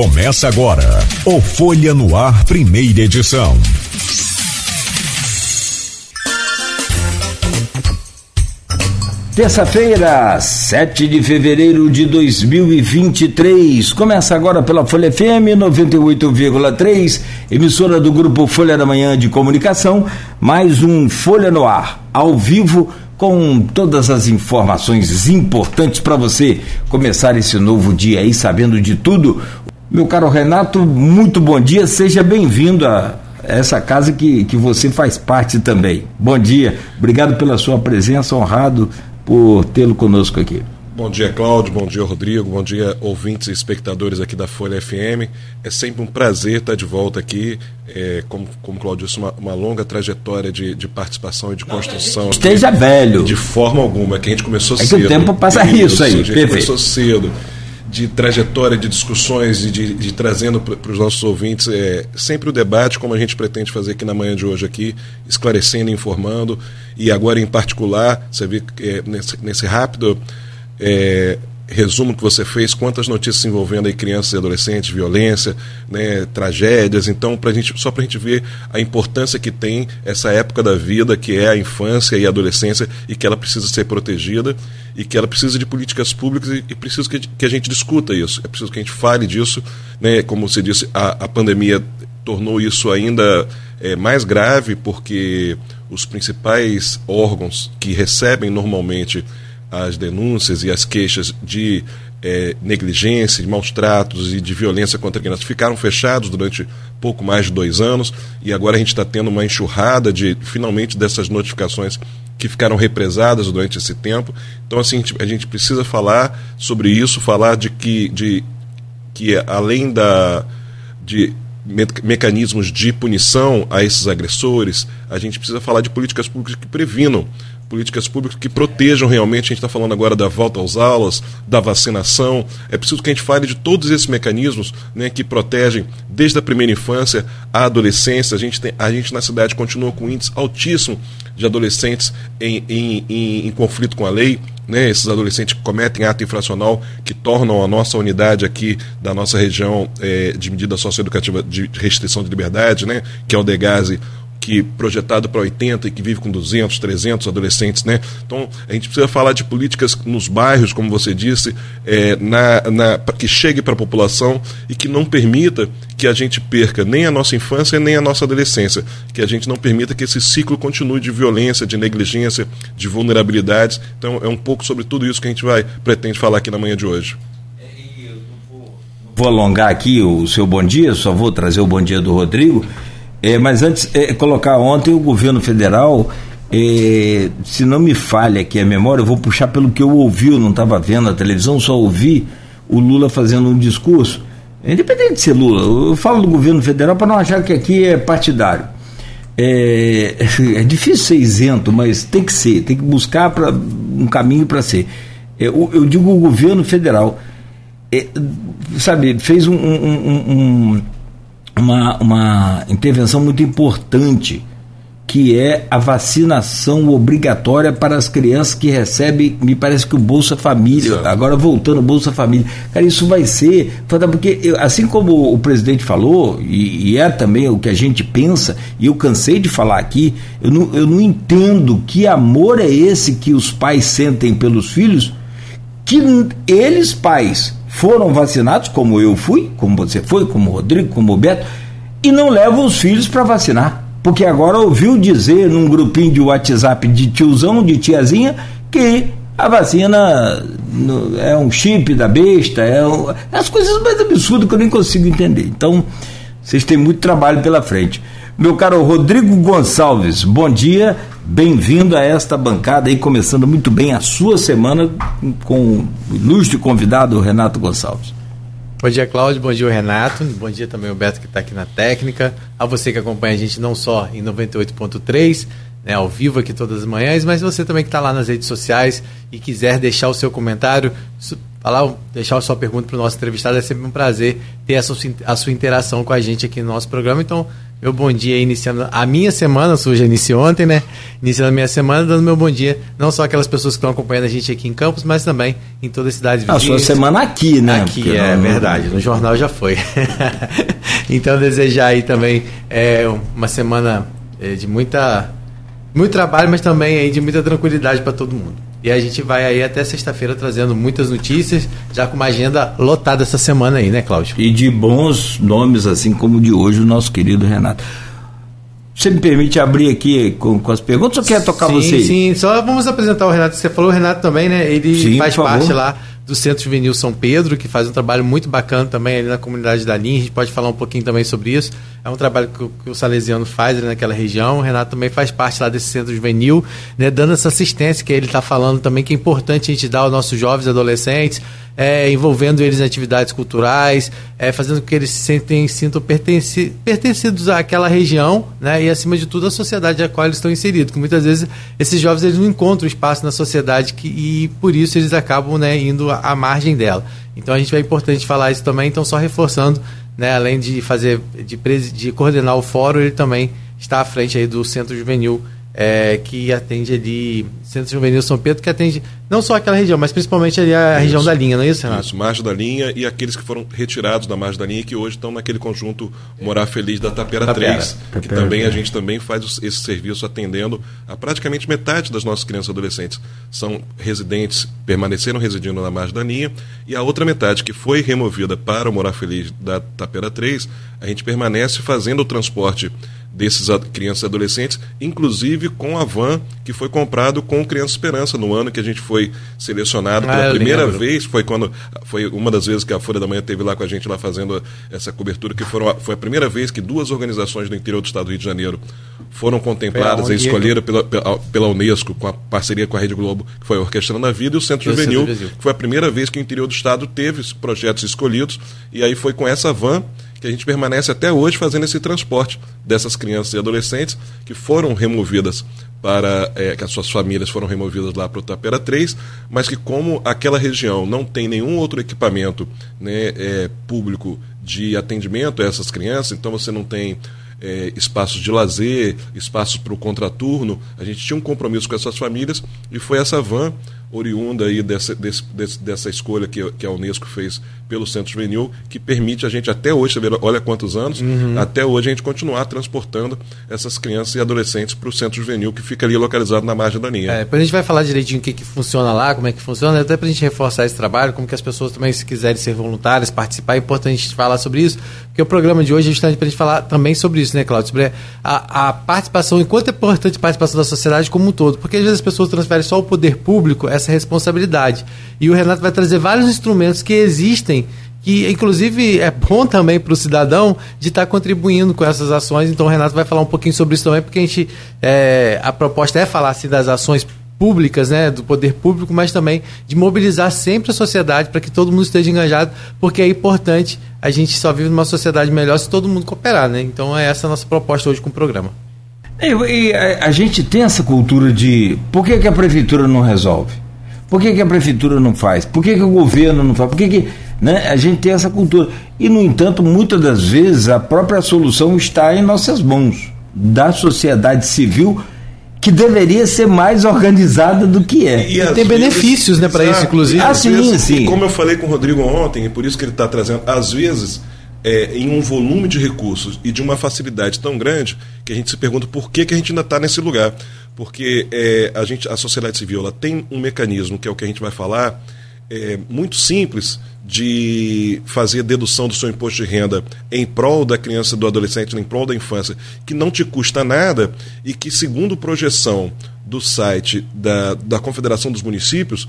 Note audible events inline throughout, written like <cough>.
Começa agora o Folha no Ar, primeira edição. Terça-feira, 7 de fevereiro de 2023. Começa agora pela Folha FM 98,3, emissora do grupo Folha da Manhã de Comunicação, mais um Folha no Ar, ao vivo com todas as informações importantes para você começar esse novo dia aí sabendo de tudo. Meu caro Renato, muito bom dia, seja bem-vindo a essa casa que, que você faz parte também. Bom dia, obrigado pela sua presença, honrado por tê-lo conosco aqui. Bom dia, Cláudio. Bom dia, Rodrigo. Bom dia, ouvintes e espectadores aqui da Folha FM. É sempre um prazer estar de volta aqui. É, como, como Cláudio disse, uma, uma longa trajetória de, de, participação e de construção. Esteja aqui, velho. De forma alguma, que a gente começou é cedo. Que o tempo passa isso, isso aí. A gente Perfeito. começou cedo de trajetória, de discussões e de, de, trazendo para os nossos ouvintes é, sempre o debate, como a gente pretende fazer aqui na manhã de hoje, aqui, esclarecendo, informando, e agora em particular, você vê é, nesse, nesse rápido é, resumo que você fez, quantas notícias envolvendo aí crianças e adolescentes, violência, né, tragédias. Então, pra gente, só para a gente ver a importância que tem essa época da vida, que é a infância e a adolescência, e que ela precisa ser protegida, e que ela precisa de políticas públicas, e, e precisa que, que, a gente discuta isso, é preciso que a gente fale disso. Né, como você disse, a, a pandemia tornou isso ainda é, mais grave, porque os principais órgãos que recebem normalmente as denúncias e as queixas de é, negligência, de maus tratos e de violência contra crianças ficaram fechados durante pouco mais de dois anos e agora a gente está tendo uma enxurrada de finalmente dessas notificações que ficaram represadas durante esse tempo. Então assim a gente, precisa falar sobre isso, falar de que, de, que além da de mecanismos de punição a esses agressores, a gente precisa falar de políticas públicas que previnam políticas públicas que protejam realmente. A gente está falando agora da volta às aulas, da vacinação. É preciso que a gente fale de todos esses mecanismos né, que protegem desde a primeira infância à adolescência. A gente, tem, a gente na cidade continua com um índice altíssimo de adolescentes em, em, em, em conflito com a lei. Né, esses adolescentes que cometem ato infracional que tornam a nossa unidade aqui da nossa região é, de medida socioeducativa de restrição de liberdade, né, que é o DEGASE, que projetado para 80 e que vive com 200, 300 adolescentes, né? Então a gente precisa falar de políticas nos bairros, como você disse, é, na, na, que chegue para a população e que não permita que a gente perca nem a nossa infância nem a nossa adolescência, que a gente não permita que esse ciclo continue de violência, de negligência, de vulnerabilidades. Então é um pouco sobre tudo isso que a gente vai pretende falar aqui na manhã de hoje. Vou alongar aqui o seu bom dia, só vou trazer o bom dia do Rodrigo. É, mas antes, é, colocar ontem o governo federal, é, se não me falha aqui a memória, eu vou puxar pelo que eu ouvi, eu não estava vendo a televisão, só ouvi o Lula fazendo um discurso. Independente de ser Lula, eu falo do governo federal para não achar que aqui é partidário. É, <laughs> é, difícil ser isento, mas tem que ser, tem que buscar pra, um caminho para ser. É, eu, eu, digo o governo federal, é, sabe, fez um, um, um uma, uma intervenção muito importante, que é a vacinação obrigatória para as crianças que recebem, me parece que o Bolsa Família, Exato. agora voltando ao Bolsa Família. Cara, isso vai ser, porque assim como o presidente falou, e, e é também o que a gente pensa, e eu cansei de falar aqui, eu não, eu não entendo que amor é esse que os pais sentem pelos filhos, que eles, pais, foram vacinados, como eu fui, como você foi, como o Rodrigo, como o Beto, e não levam os filhos para vacinar. Porque agora ouviu dizer num grupinho de WhatsApp de tiozão, de tiazinha, que a vacina é um chip da besta, é um, as coisas mais absurdas que eu nem consigo entender. Então, vocês têm muito trabalho pela frente. Meu caro Rodrigo Gonçalves, bom dia, bem-vindo a esta bancada aí, começando muito bem a sua semana com o ilustre convidado Renato Gonçalves. Bom dia, Cláudio. Bom dia, Renato. Bom dia também o Beto que está aqui na técnica. A você que acompanha a gente não só em 98.3, né, ao vivo aqui todas as manhãs, mas você também que está lá nas redes sociais e quiser deixar o seu comentário, falar, deixar a sua pergunta para o nosso entrevistado, é sempre um prazer ter a sua, a sua interação com a gente aqui no nosso programa. Então, meu bom dia iniciando a minha semana, sua já iniciou ontem, né? Iniciando a minha semana, dando meu bom dia, não só aquelas pessoas que estão acompanhando a gente aqui em Campos, mas também em toda a cidade vizinha. A sua semana aqui, né? Aqui, Porque é não... verdade, no jornal já foi. <laughs> então, desejar aí também é, uma semana é, de muita, muito trabalho, mas também aí de muita tranquilidade para todo mundo. E a gente vai aí até sexta-feira trazendo muitas notícias, já com uma agenda lotada essa semana aí, né, Cláudio? E de bons nomes, assim como de hoje, o nosso querido Renato. Você me permite abrir aqui com, com as perguntas ou quer tocar sim, você? Sim, só vamos apresentar o Renato. Você falou o Renato também, né? Ele sim, faz parte lá do Centro Juvenil São Pedro, que faz um trabalho muito bacana também ali na comunidade da linha. A gente pode falar um pouquinho também sobre isso. É um trabalho que, que o Salesiano faz ali naquela região. O Renato também faz parte lá desse Centro Juvenil, né, dando essa assistência que ele está falando também, que é importante a gente dar aos nossos jovens adolescentes, é, envolvendo eles em atividades culturais, é, fazendo com que eles se sentem, sintam pertenci, pertencidos àquela região né, e, acima de tudo, à sociedade a qual eles estão inseridos. Que muitas vezes esses jovens eles não encontram espaço na sociedade que, e, por isso, eles acabam né, indo à, à margem dela. Então, a gente é importante falar isso também. Então, só reforçando, né, além de fazer, de, de coordenar o fórum, ele também está à frente aí do Centro Juvenil é, que atende ali, Centro Juvenil São Pedro, que atende não só aquela região, mas principalmente ali a isso, região da linha, não é isso, Renato? Isso, margem da linha e aqueles que foram retirados da margem da linha que hoje estão naquele conjunto Morar Feliz da Tapera, Tapera. 3, Tapera. que também a gente também faz esse serviço atendendo a praticamente metade das nossas crianças e adolescentes são residentes, permaneceram residindo na margem da linha, e a outra metade que foi removida para o Morar Feliz da Tapera 3, a gente permanece fazendo o transporte desses crianças e adolescentes, inclusive com a van que foi comprado com Criança Esperança no ano que a gente foi selecionado pela ah, primeira lembro. vez, foi quando foi uma das vezes que a Folha da Manhã teve lá com a gente lá fazendo essa cobertura que foram, foi a primeira vez que duas organizações do interior do estado do Rio de Janeiro foram contempladas e escolheram pela, pela, pela, Unesco com a parceria com a Rede Globo, que foi Orquestrando a Vida e o Centro Juvenil, que foi a primeira vez que o interior do estado teve projetos escolhidos e aí foi com essa van que a gente permanece até hoje fazendo esse transporte dessas crianças e adolescentes que foram removidas para é, que as suas famílias foram removidas lá para o Tapera 3, mas que como aquela região não tem nenhum outro equipamento né, é, público de atendimento a essas crianças, então você não tem é, espaços de lazer, espaços para o contraturno, a gente tinha um compromisso com essas famílias e foi essa van oriunda aí dessa, desse, dessa escolha que, que a Unesco fez pelo Centro Juvenil, que permite a gente até hoje, olha quantos anos, uhum. até hoje a gente continuar transportando essas crianças e adolescentes para o Centro Juvenil, que fica ali localizado na margem da linha. É, depois a gente vai falar direitinho o que, que funciona lá, como é que funciona, até para a gente reforçar esse trabalho, como que as pessoas também, se quiserem ser voluntárias, participar, é importante a gente falar sobre isso, porque o programa de hoje é justamente para a gente falar também sobre isso, né, Claudio? Sobre a, a participação, enquanto é importante a participação da sociedade como um todo, porque às vezes as pessoas transferem só o poder público essa responsabilidade. E o Renato vai trazer vários instrumentos que existem que inclusive é bom também para o cidadão de estar tá contribuindo com essas ações. Então o Renato vai falar um pouquinho sobre isso também, porque a gente é, a proposta é falar assim, das ações públicas, né, do poder público, mas também de mobilizar sempre a sociedade para que todo mundo esteja engajado, porque é importante. A gente só vive numa sociedade melhor se todo mundo cooperar, né? Então é essa a nossa proposta hoje com o programa. E, e a, a, gente tem essa cultura de por que, que a prefeitura não resolve? Por que, que a prefeitura não faz? Por que, que o governo não faz? Por que, que né, a gente tem essa cultura? E, no entanto, muitas das vezes a própria solução está em nossas mãos, da sociedade civil, que deveria ser mais organizada do que é. E, e tem benefícios né, para isso, inclusive. Ah, sim, vezes, sim. como eu falei com o Rodrigo ontem, e por isso que ele está trazendo, às vezes. É, em um volume de recursos e de uma facilidade tão grande que a gente se pergunta por que, que a gente ainda está nesse lugar. Porque é, a, gente, a sociedade civil ela tem um mecanismo, que é o que a gente vai falar, é, muito simples de fazer dedução do seu imposto de renda em prol da criança do adolescente, em prol da infância, que não te custa nada e que, segundo projeção do site da, da Confederação dos Municípios,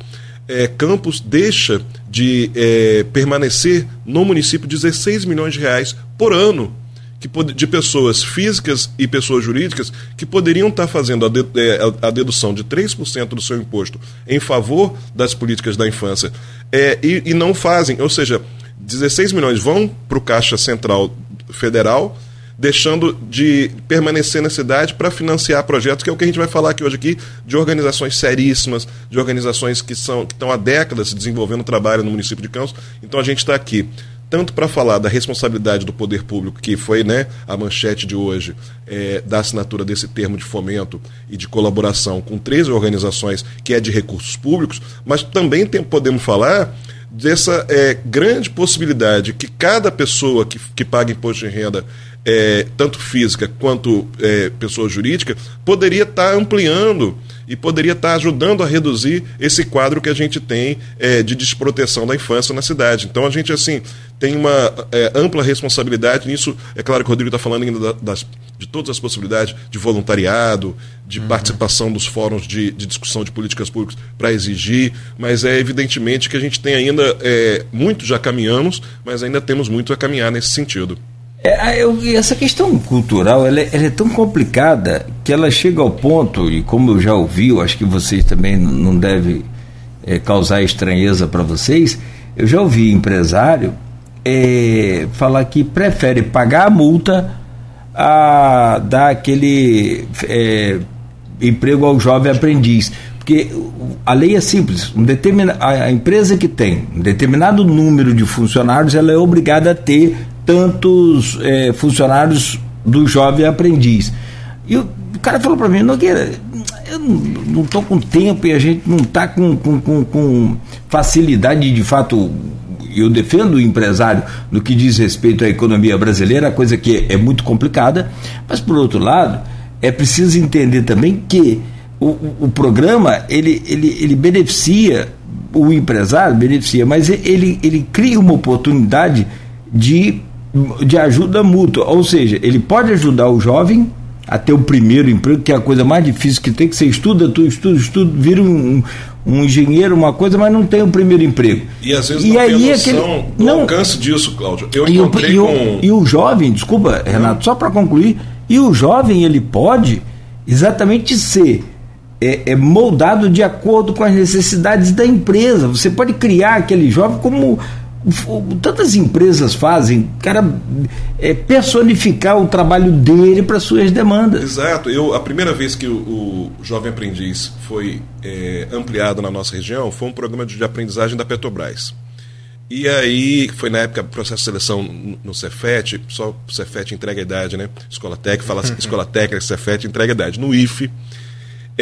é, Campos deixa de é, permanecer no município 16 milhões de reais por ano que, de pessoas físicas e pessoas jurídicas que poderiam estar fazendo a, de, é, a dedução de 3% do seu imposto em favor das políticas da infância é, e, e não fazem. Ou seja, 16 milhões vão para o Caixa Central Federal, deixando de permanecer na cidade para financiar projetos, que é o que a gente vai falar aqui hoje aqui, de organizações seríssimas, de organizações que, são, que estão há décadas desenvolvendo trabalho no município de Campos. Então a gente está aqui tanto para falar da responsabilidade do poder público, que foi né, a manchete de hoje, é, da assinatura desse termo de fomento e de colaboração com três organizações que é de recursos públicos, mas também tem, podemos falar dessa é, grande possibilidade que cada pessoa que, que paga imposto de renda, é, tanto física quanto é, pessoa jurídica, poderia estar tá ampliando e poderia estar ajudando a reduzir esse quadro que a gente tem é, de desproteção da infância na cidade. Então a gente assim tem uma é, ampla responsabilidade nisso. É claro que o Rodrigo está falando ainda das, de todas as possibilidades de voluntariado, de uhum. participação dos fóruns de, de, discussão de políticas públicas para exigir, mas é evidentemente que a gente tem ainda é, muito já caminhamos, mas ainda temos muito a caminhar nesse sentido. É, eu, essa questão cultural ela é, ela é, tão complicada que ela chega ao ponto, e como eu já ouvi, eu acho que vocês também não devem é, causar estranheza para vocês, eu já ouvi empresário é, falar que prefere pagar a multa a dar aquele é, emprego ao jovem aprendiz. Porque a lei é simples, um determina, a empresa que tem um determinado número de funcionários, ela é obrigada a ter tantos é, funcionários do jovem aprendiz. E o, cara falou para mim, Nogueira, eu não estou com tempo e a gente não está com, com, com, com, facilidade de fato. Eu defendo o empresário no que diz respeito à economia brasileira, coisa que é muito complicada, mas por outro lado, é preciso entender também que o, o programa ele, ele, ele beneficia o empresário, beneficia, mas ele, ele cria uma oportunidade de de ajuda mútua, ou seja, ele pode ajudar o jovem a ter o primeiro emprego, que é a coisa mais difícil que tem, que você estuda, tu estuda, estuda, vira um, um engenheiro, uma coisa, mas não tem o primeiro emprego. E às vezes e não aí tem noção aquele, do não, alcance disso, Cláudio. Eu e, o, e, com... o, e o jovem, desculpa, Renato, só para concluir, e o jovem ele pode exatamente ser é, é, moldado de acordo com as necessidades da empresa. Você pode criar aquele jovem como tantas empresas fazem, cara, é, personificar o trabalho dele para suas demandas. Exato. Eu, a primeira vez que o, o Jovem Aprendiz foi é, ampliado na nossa região foi um programa de aprendizagem da Petrobras. E aí, foi na época processo de seleção no Cefet, só o Cefet entrega a idade, né? Escola técnica, fala assim, <laughs> escola técnica, Cefet entrega a idade. No IFE,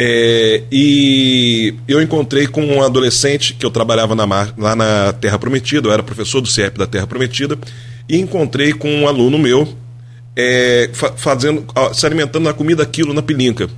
é, e eu encontrei com um adolescente que eu trabalhava na, lá na Terra Prometida, eu era professor do CIEP da Terra Prometida, e encontrei com um aluno meu é, fazendo, se alimentando na comida aquilo na pilinca.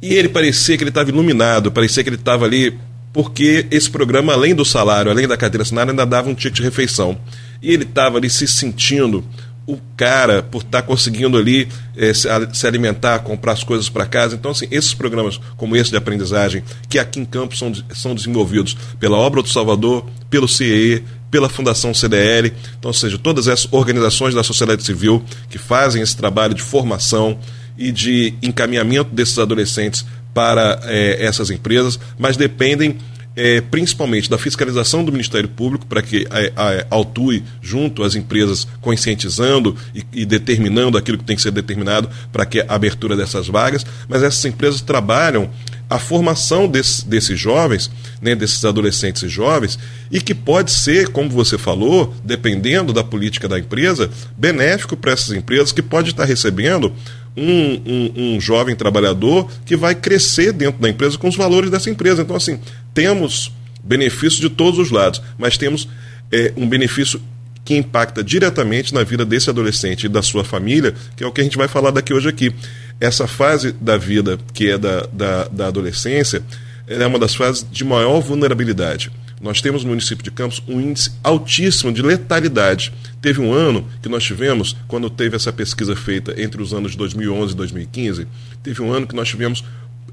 E ele parecia que ele estava iluminado, parecia que ele estava ali, porque esse programa, além do salário, além da carteira assinada, ainda dava um ticket de refeição. E ele estava ali se sentindo o cara por estar tá conseguindo ali eh, se alimentar, comprar as coisas para casa. Então, assim, esses programas como esse de aprendizagem, que aqui em Campos são, são desenvolvidos pela Obra do Salvador, pelo CIE, pela Fundação CDL, então, ou seja, todas essas organizações da sociedade civil que fazem esse trabalho de formação e de encaminhamento desses adolescentes para eh, essas empresas, mas dependem é, principalmente da fiscalização do Ministério Público, para que a, a, autue junto às empresas, conscientizando e, e, determinando aquilo que tem que ser determinado para que a abertura dessas vagas, mas essas empresas trabalham a formação desse, desses jovens, né, desses adolescentes e jovens, e que pode ser, como você falou, dependendo da política da empresa, benéfico para essas empresas que pode estar recebendo um, um, um, jovem trabalhador que vai crescer dentro da empresa com os valores dessa empresa. Então, assim, temos benefícios de todos os lados, mas temos é, um benefício que impacta diretamente na vida desse adolescente e da sua família, que é o que a gente vai falar daqui hoje aqui. Essa fase da vida, que é da, da, da adolescência, é uma das fases de maior vulnerabilidade. Nós temos no município de Campos um índice altíssimo de letalidade. Teve um ano que nós tivemos, quando teve essa pesquisa feita entre os anos de 2011 e 2015, teve um ano que nós tivemos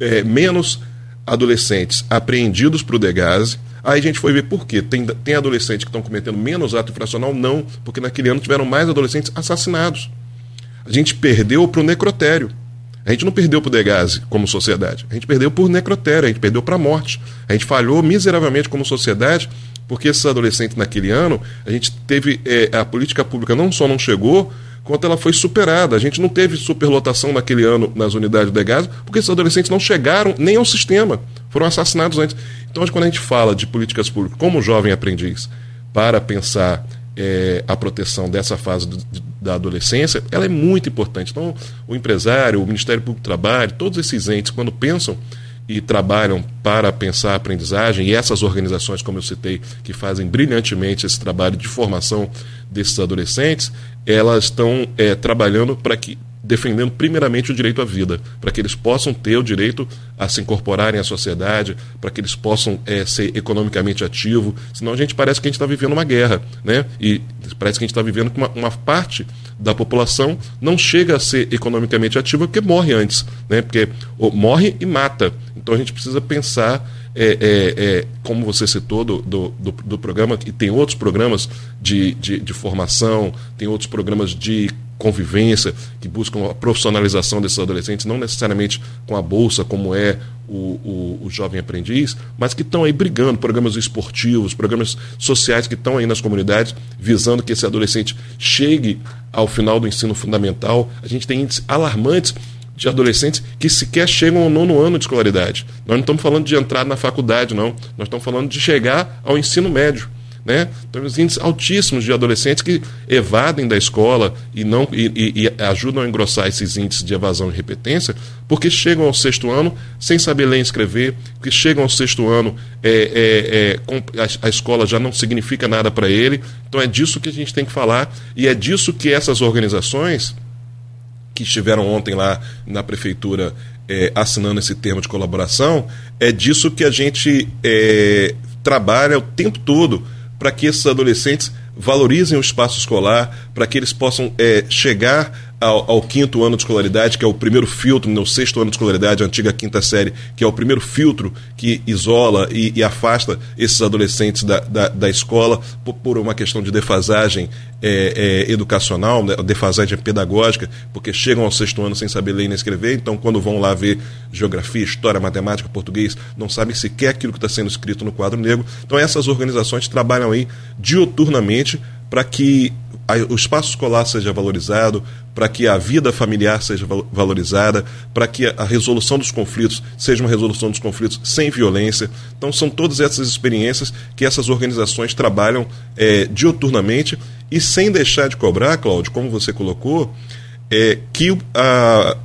é, menos adolescentes apreendidos para o Degase. Aí a gente foi ver por quê. Tem, tem adolescentes que estão cometendo menos ato infracional? Não, porque naquele ano tiveram mais adolescentes assassinados. A gente perdeu para o necrotério. A gente não perdeu para o Degase como sociedade. A gente perdeu por necrotério, a gente perdeu para a morte. A gente falhou miseravelmente como sociedade, porque esses adolescentes naquele ano, a gente teve. É, a política pública não só não chegou, quanto ela foi superada. A gente não teve superlotação naquele ano nas unidades de gás, porque esses adolescentes não chegaram nem ao sistema, foram assassinados antes. Então, quando a gente fala de políticas públicas como jovem aprendiz, para pensar é, a proteção dessa fase do, da adolescência, ela é muito importante. Então, o empresário, o Ministério Público do Trabalho, todos esses entes, quando pensam e trabalham para pensar a aprendizagem, e essas organizações, como eu citei, que fazem brilhantemente esse trabalho de formação desses adolescentes, elas estão é, trabalhando para que defendendo primeiramente o direito à vida, para que eles possam ter o direito a se incorporarem à sociedade, para que eles possam é, ser economicamente ativos. Senão a gente parece que a gente está vivendo uma guerra, né? E parece que a gente está vivendo que uma, uma, parte da população não chega a ser economicamente ativa porque morre antes, né? Porque morre e mata. Então a gente precisa pensar é, é, é, como você citou do, do, do, do, programa, e tem outros programas de, de, de formação, tem outros programas de convivência, que buscam a profissionalização desses adolescentes, não necessariamente com a bolsa, como é o, o, o jovem aprendiz, mas que estão aí brigando, programas esportivos, programas sociais que estão aí nas comunidades, visando que esse adolescente chegue ao final do ensino fundamental. A gente tem índices alarmantes de adolescentes que sequer chegam ao nono ano de escolaridade. Nós não estamos falando de entrar na faculdade, não. Nós estamos falando de chegar ao ensino médio. Né? Temos índices altíssimos de adolescentes que evadem da escola e, não, e, e, e, ajudam a engrossar esses índices de evasão e repetência, porque chegam ao sexto ano sem saber ler e escrever, que chegam ao sexto ano, é, é, é, a, a, escola já não significa nada para ele. Então é disso que a gente tem que falar e é disso que essas organizações que estiveram ontem lá na prefeitura é, assinando esse termo de colaboração, é disso que a gente é, trabalha o tempo todo para que esses adolescentes valorizem o espaço escolar, para que eles possam é, chegar ao, ao, quinto ano de escolaridade, que é o primeiro filtro, no sexto ano de escolaridade, a antiga quinta série, que é o primeiro filtro que isola e, e afasta esses adolescentes da, da, da escola por, por, uma questão de defasagem é, é, educacional, né, defasagem pedagógica, porque chegam ao sexto ano sem saber ler nem escrever, então quando vão lá ver geografia, história, matemática, português, não sabem sequer aquilo que está sendo escrito no quadro negro. Então essas organizações trabalham aí dioturnamente para que o espaço escolar seja valorizado, para que a vida familiar seja valorizada, para que a resolução dos conflitos seja uma resolução dos conflitos sem violência. Então, são todas essas experiências que essas organizações trabalham é, diuturnamente e sem deixar de cobrar, Cláudio, como você colocou, é, que a,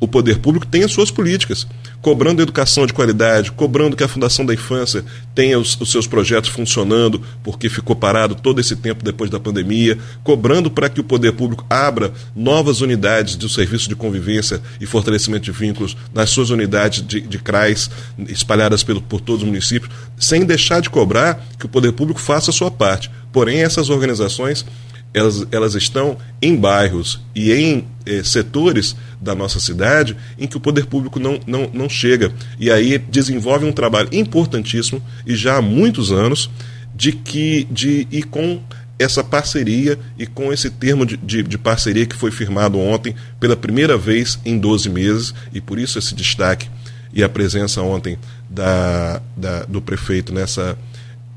o poder público tenha suas políticas cobrando educação de qualidade, cobrando que a Fundação da Infância tenha os, os, seus projetos funcionando, porque ficou parado todo esse tempo depois da pandemia, cobrando para que o poder público abra novas unidades do serviço de convivência e fortalecimento de vínculos nas suas unidades de, de CRAS espalhadas pelo, por todos os municípios, sem deixar de cobrar que o poder público faça a sua parte. Porém, essas organizações elas, elas estão em bairros e em eh, setores da nossa cidade em que o poder público não, não, não chega. E aí desenvolve um trabalho importantíssimo e já há muitos anos de que de ir com essa parceria e com esse termo de, de, de, parceria que foi firmado ontem pela primeira vez em 12 meses, e por isso esse destaque e a presença ontem da, da do prefeito nessa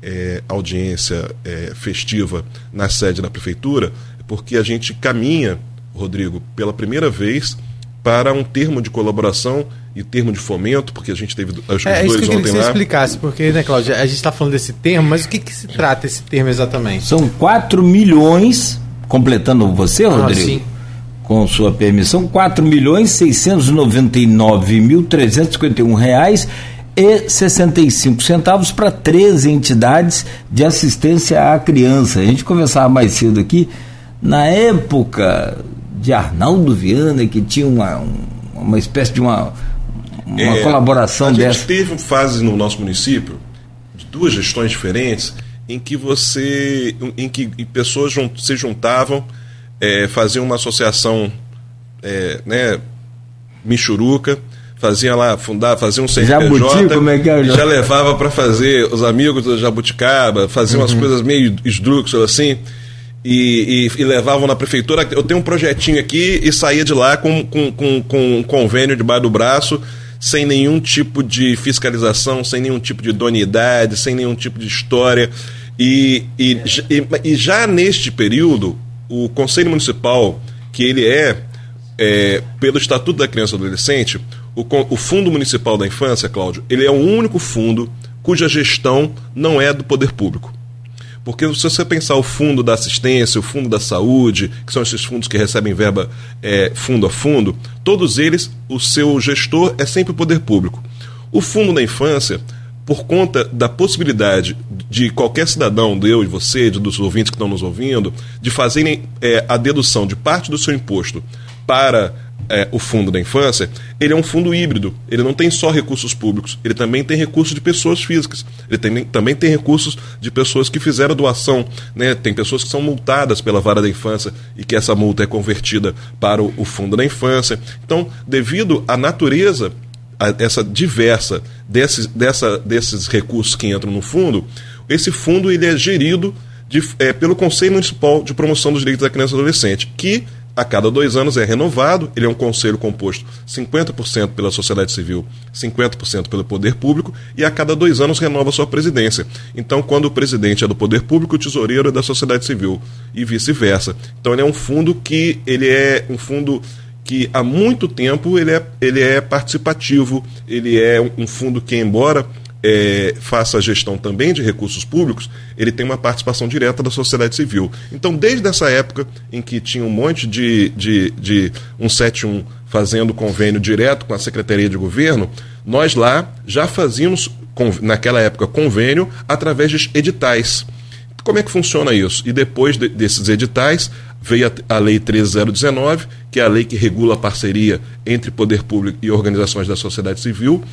é, audiência é, festiva na sede da prefeitura, porque a gente caminha, Rodrigo, pela primeira vez para um termo de colaboração e termo de fomento, porque a gente teve os é, dois isso que eu queria que você explicasse, porque, né, Cláudia, a gente está falando desse termo, mas o que, que se trata esse termo exatamente? São 4 milhões, completando você, ah, Rodrigo, sim. com sua permissão, 4 milhões 699 mil 351 reais e 65 centavos para 13 entidades de assistência à criança. A gente conversava mais cedo aqui, na época de Arnaldo Viana, que tinha uma, uma espécie de uma, uma é, colaboração a dessa. A gente teve fases no nosso município, de duas gestões diferentes, em que você. em que pessoas se juntavam, é, faziam uma associação é, né, Michuruca fazia lá, fundar, fazia um CNPJ, Jabuti, como é que é, já levava para fazer os amigos do Jabuticaba, fazia uhum. umas coisas meio esdrúxulas assim, e, e, e, levavam na prefeitura. Eu tenho um projetinho aqui e saía de lá com, com, com, com um convênio debaixo do braço, sem nenhum tipo de fiscalização, sem nenhum tipo de idoneidade, sem nenhum tipo de história. E, e, e, já neste período, o Conselho Municipal, que ele é, é pelo Estatuto da Criança e do Adolescente, o, o Fundo Municipal da Infância, Cláudio, ele é o único fundo cuja gestão não é do poder público. Porque se você pensar o fundo da assistência, o fundo da saúde, que são esses fundos que recebem verba é, fundo a fundo, todos eles, o seu gestor é sempre o poder público. O fundo da infância, por conta da possibilidade de qualquer cidadão, de eu e você, de, dos ouvintes que estão nos ouvindo, de fazerem é, a dedução de parte do seu imposto para é, o fundo da infância, ele é um fundo híbrido. Ele não tem só recursos públicos, ele também tem recursos de pessoas físicas. Ele tem, também tem recursos de pessoas que fizeram doação. Né? Tem pessoas que são multadas pela vara da infância e que essa multa é convertida para o, o fundo da infância. Então, devido à natureza a, essa diversa desses, dessa, desses recursos que entram no fundo, esse fundo ele é gerido de, é, pelo Conselho Municipal de Promoção dos Direitos da Criança e Adolescente, que a cada dois anos é renovado. Ele é um conselho composto 50% pela sociedade civil, 50% pelo poder público, e a cada dois anos renova sua presidência. Então, quando o presidente é do poder público, o tesoureiro é da sociedade civil, e vice-versa. Então, ele é um fundo que ele é um fundo que há muito tempo ele é, ele é participativo, ele é um fundo que, embora é, faça a gestão também de recursos públicos, ele tem uma participação direta da sociedade civil. Então, desde essa época em que tinha um monte de, de, de 171 fazendo convênio direto com a Secretaria de Governo, nós lá já fazíamos, naquela época, convênio através de editais. Como é que funciona isso? E depois de, desses editais, veio a, a Lei 13019, que é a lei que regula a parceria entre poder público e organizações da sociedade civil,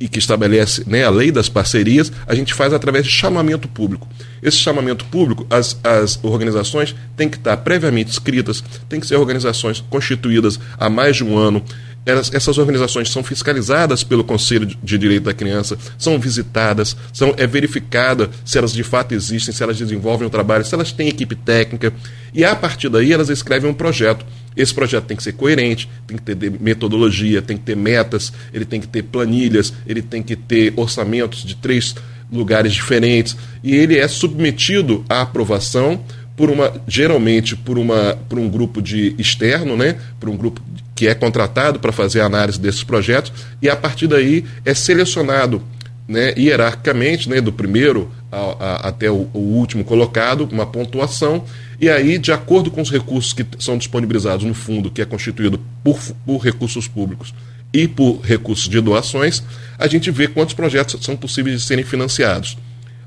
e que estabelece né, a lei das parcerias, a gente faz através de chamamento público. Esse chamamento público, as, as organizações têm que estar previamente inscritas, têm que ser organizações constituídas há mais de um ano, elas, essas organizações são fiscalizadas pelo Conselho de Direito da Criança, são visitadas, são, é verificada se elas de fato existem, se elas desenvolvem o trabalho, se elas têm equipe técnica, e a partir daí elas escrevem um projeto. Esse projeto tem que ser coerente, tem que ter metodologia, tem que ter metas, ele tem que ter planilhas, ele tem que ter orçamentos de três lugares diferentes, e ele é submetido à aprovação por uma geralmente por uma por um grupo de externo, né, por um grupo que é contratado para fazer a análise desses projetos, e a partir daí é selecionado né, hierarquicamente, né, do primeiro a, até o, o, último colocado, uma pontuação, e aí, de acordo com os recursos que são disponibilizados no fundo, que é constituído por, por recursos públicos e por recursos de doações, a gente vê quantos projetos são possíveis de serem financiados.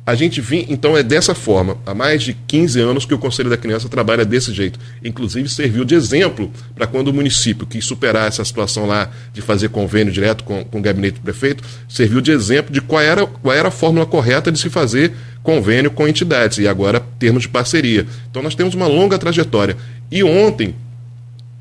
A gente vem, então é dessa forma, há mais de 15 anos que o Conselho da Criança trabalha desse jeito. Inclusive serviu de exemplo para quando o município quis superar essa situação lá de fazer convênio direto com, com o gabinete do prefeito, serviu de exemplo de qual era, qual era a fórmula correta de se fazer convênio com entidades e agora termos de parceria. Então nós temos uma longa trajetória. E ontem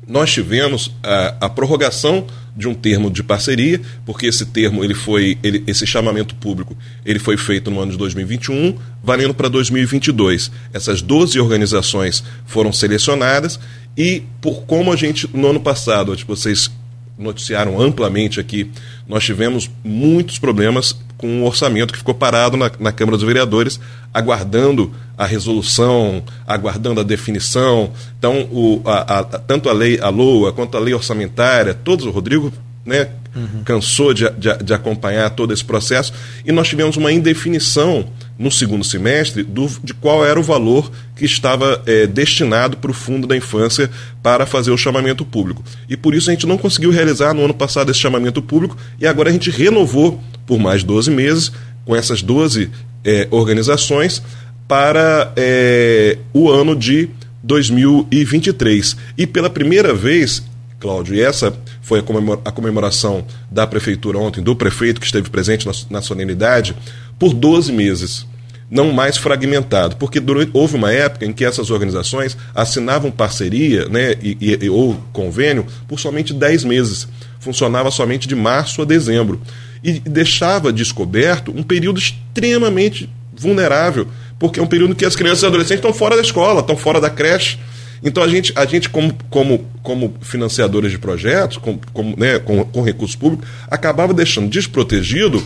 nós tivemos a, a prorrogação de um termo de parceria, porque esse termo, ele foi, ele, esse chamamento público, ele foi feito no ano de 2021, valendo para 2022. Essas 12 organizações foram selecionadas e por como a gente no ano passado, que vocês noticiaram amplamente aqui, nós tivemos muitos problemas com um orçamento que ficou parado na, na Câmara dos Vereadores, aguardando a resolução, aguardando a definição. Então, o, a, a, tanto a lei, a LOA, quanto a lei orçamentária, todos, o Rodrigo né, uhum. cansou de, de, de, acompanhar todo esse processo, e nós tivemos uma indefinição no segundo semestre do, de qual era o valor que estava é, destinado para o Fundo da Infância para fazer o chamamento público. E por isso a gente não conseguiu realizar no ano passado esse chamamento público, e agora a gente renovou por mais 12 meses com essas 12 é, organizações para é, o ano de 2023. E pela primeira vez, Cláudio, e essa foi a comemoração da prefeitura ontem, do prefeito que esteve presente na, na solenidade, por 12 meses não mais fragmentado, porque durante, houve uma época em que essas organizações assinavam parceria né, e, e, ou convênio por somente 10 meses. Funcionava somente de março a dezembro. E deixava descoberto um período extremamente vulnerável, porque é um período que as crianças e adolescentes estão fora da escola, estão fora da creche. Então a gente, a gente como, como, como financiadores de projetos, com, com, né, com, com recursos públicos, acabava deixando desprotegido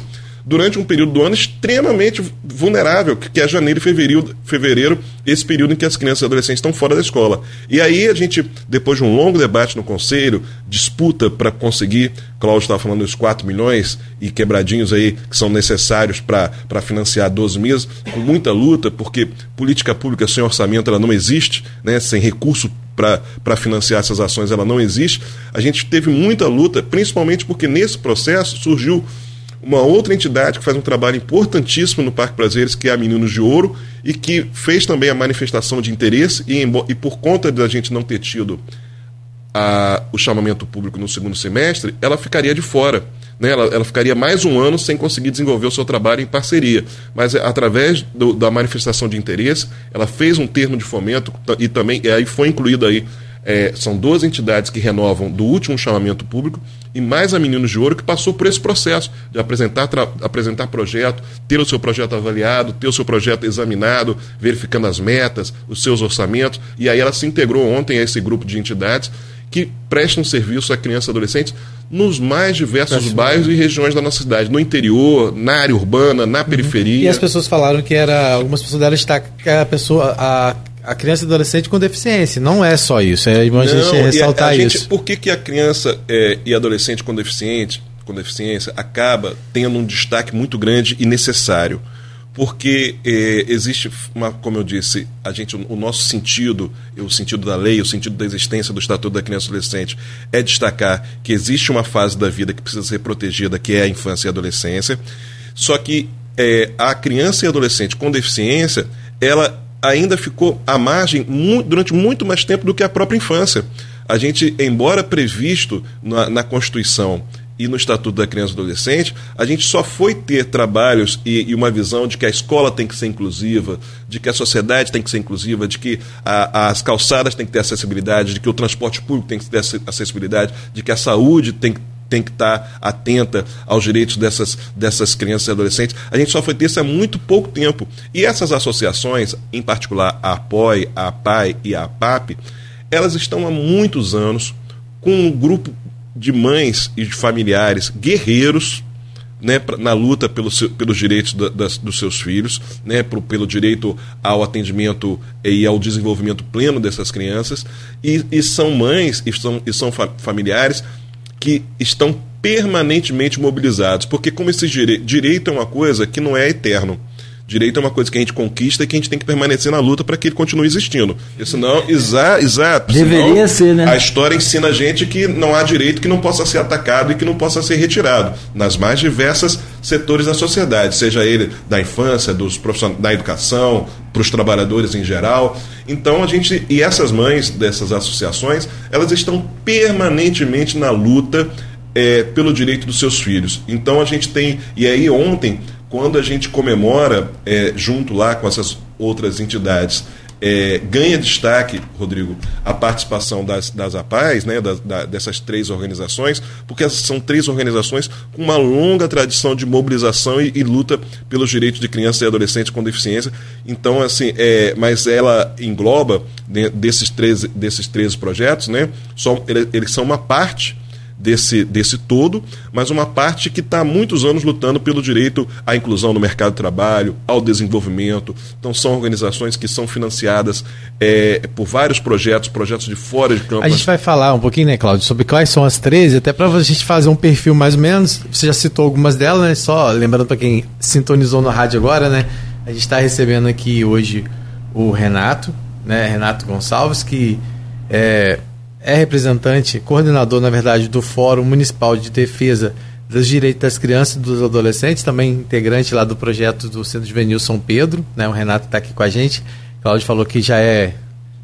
durante um período do ano extremamente vulnerável, que é janeiro e fevereiro, fevereiro, esse período em que as crianças e adolescentes estão fora da escola. E aí a gente, depois de um longo debate no Conselho, disputa para conseguir, Cláudio estava falando dos 4 milhões e quebradinhos aí que são necessários para financiar 12 meses, com muita luta, porque política pública sem orçamento ela não existe, né, sem recurso para financiar essas ações ela não existe. A gente teve muita luta, principalmente porque nesse processo surgiu uma outra entidade que faz um trabalho importantíssimo no Parque Prazeres, que é a Meninos de Ouro, e que fez também a manifestação de interesse, e, e por conta da gente não ter tido a, o chamamento público no segundo semestre, ela ficaria de fora. Né? Ela, ela, ficaria mais um ano sem conseguir desenvolver o seu trabalho em parceria. Mas é, através do, da manifestação de interesse, ela fez um termo de fomento e também e aí foi incluído aí. É, são duas entidades que renovam do último chamamento público e mais a Meninos de Ouro que passou por esse processo de apresentar, apresentar projeto, ter o seu projeto avaliado, ter o seu projeto examinado, verificando as metas, os seus orçamentos, e aí ela se integrou ontem a esse grupo de entidades que prestam serviço a crianças e adolescentes nos mais diversos bairros e regiões da nossa cidade, no interior, na área urbana, na uhum. periferia. E as pessoas falaram que era algumas pessoas deram destaque que a pessoa a, a criança e adolescente com deficiência. Não é só isso, é bom a gente ressaltar a, a isso. Gente, por que, que a criança é, e adolescente com deficiente, com deficiência acaba tendo um destaque muito grande e necessário? porque eh, existe uma, como eu disse, a gente, o, nosso sentido, o sentido da lei, o sentido da existência do Estatuto da Criança e Adolescente é destacar que existe uma fase da vida que precisa ser protegida, que é a infância e a adolescência. Só que eh, a criança e adolescente com deficiência, ela ainda ficou à margem durante muito mais tempo do que a própria infância. A gente, embora previsto na, na Constituição e no Estatuto da Criança e Adolescente, a gente só foi ter trabalhos e, e, uma visão de que a escola tem que ser inclusiva, de que a sociedade tem que ser inclusiva, de que a, as calçadas têm que ter acessibilidade, de que o transporte público tem que ter acessibilidade, de que a saúde tem que tem que estar atenta aos direitos dessas, dessas crianças e adolescentes. A gente só foi ter isso há muito pouco tempo. E essas associações, em particular a APOI, a APAI e a APAP, elas estão há muitos anos com um grupo de mães e de familiares guerreiros né, na luta pelo seu, pelos direitos da, das, dos seus filhos, né, pro, pelo direito ao atendimento e ao desenvolvimento pleno dessas crianças, e, e são mães e são, e são fa familiares que estão permanentemente mobilizados, porque como esse dire direito é uma coisa que não é eterno. Direito é uma coisa que a gente conquista e que a gente tem que permanecer na luta para que ele continue existindo. E senão, exa, exato. Deveria ser, né? A história ensina a gente que não há direito que não possa ser atacado e que não possa ser retirado nas mais diversas setores da sociedade, seja ele da infância, dos profissionais da educação, para os trabalhadores em geral. Então a gente e essas mães dessas associações, elas estão permanentemente na luta é, pelo direito dos seus filhos. Então a gente tem e aí ontem quando a gente comemora é, junto lá com essas outras entidades, é, ganha destaque, Rodrigo, a participação das, das APAES, né, da, da, dessas três organizações, porque essas são três organizações com uma longa tradição de mobilização e, e luta pelos direitos de crianças e adolescentes com deficiência. Então, assim, é, mas ela engloba né, desses três, desses três projetos, né, só, eles, eles são uma parte desse, desse todo, mas uma parte que está há muitos anos lutando pelo direito à inclusão no mercado de trabalho, ao desenvolvimento. Então, são organizações que são financiadas é, por vários projetos, projetos de fora de campo. A gente vai falar um pouquinho, né, Cláudio, sobre quais são as 13, até para a gente fazer um perfil mais ou menos. Você já citou algumas delas, né? Só lembrando para quem sintonizou no rádio agora, né? A gente está recebendo aqui hoje o Renato, né? Renato Gonçalves, que é é representante, coordenador, na verdade, do Fórum Municipal de Defesa dos Direitos das Crianças e dos Adolescentes, também integrante lá do projeto do Centro Juvenil São Pedro, né? O Renato está aqui com a gente. O Cláudio falou que já é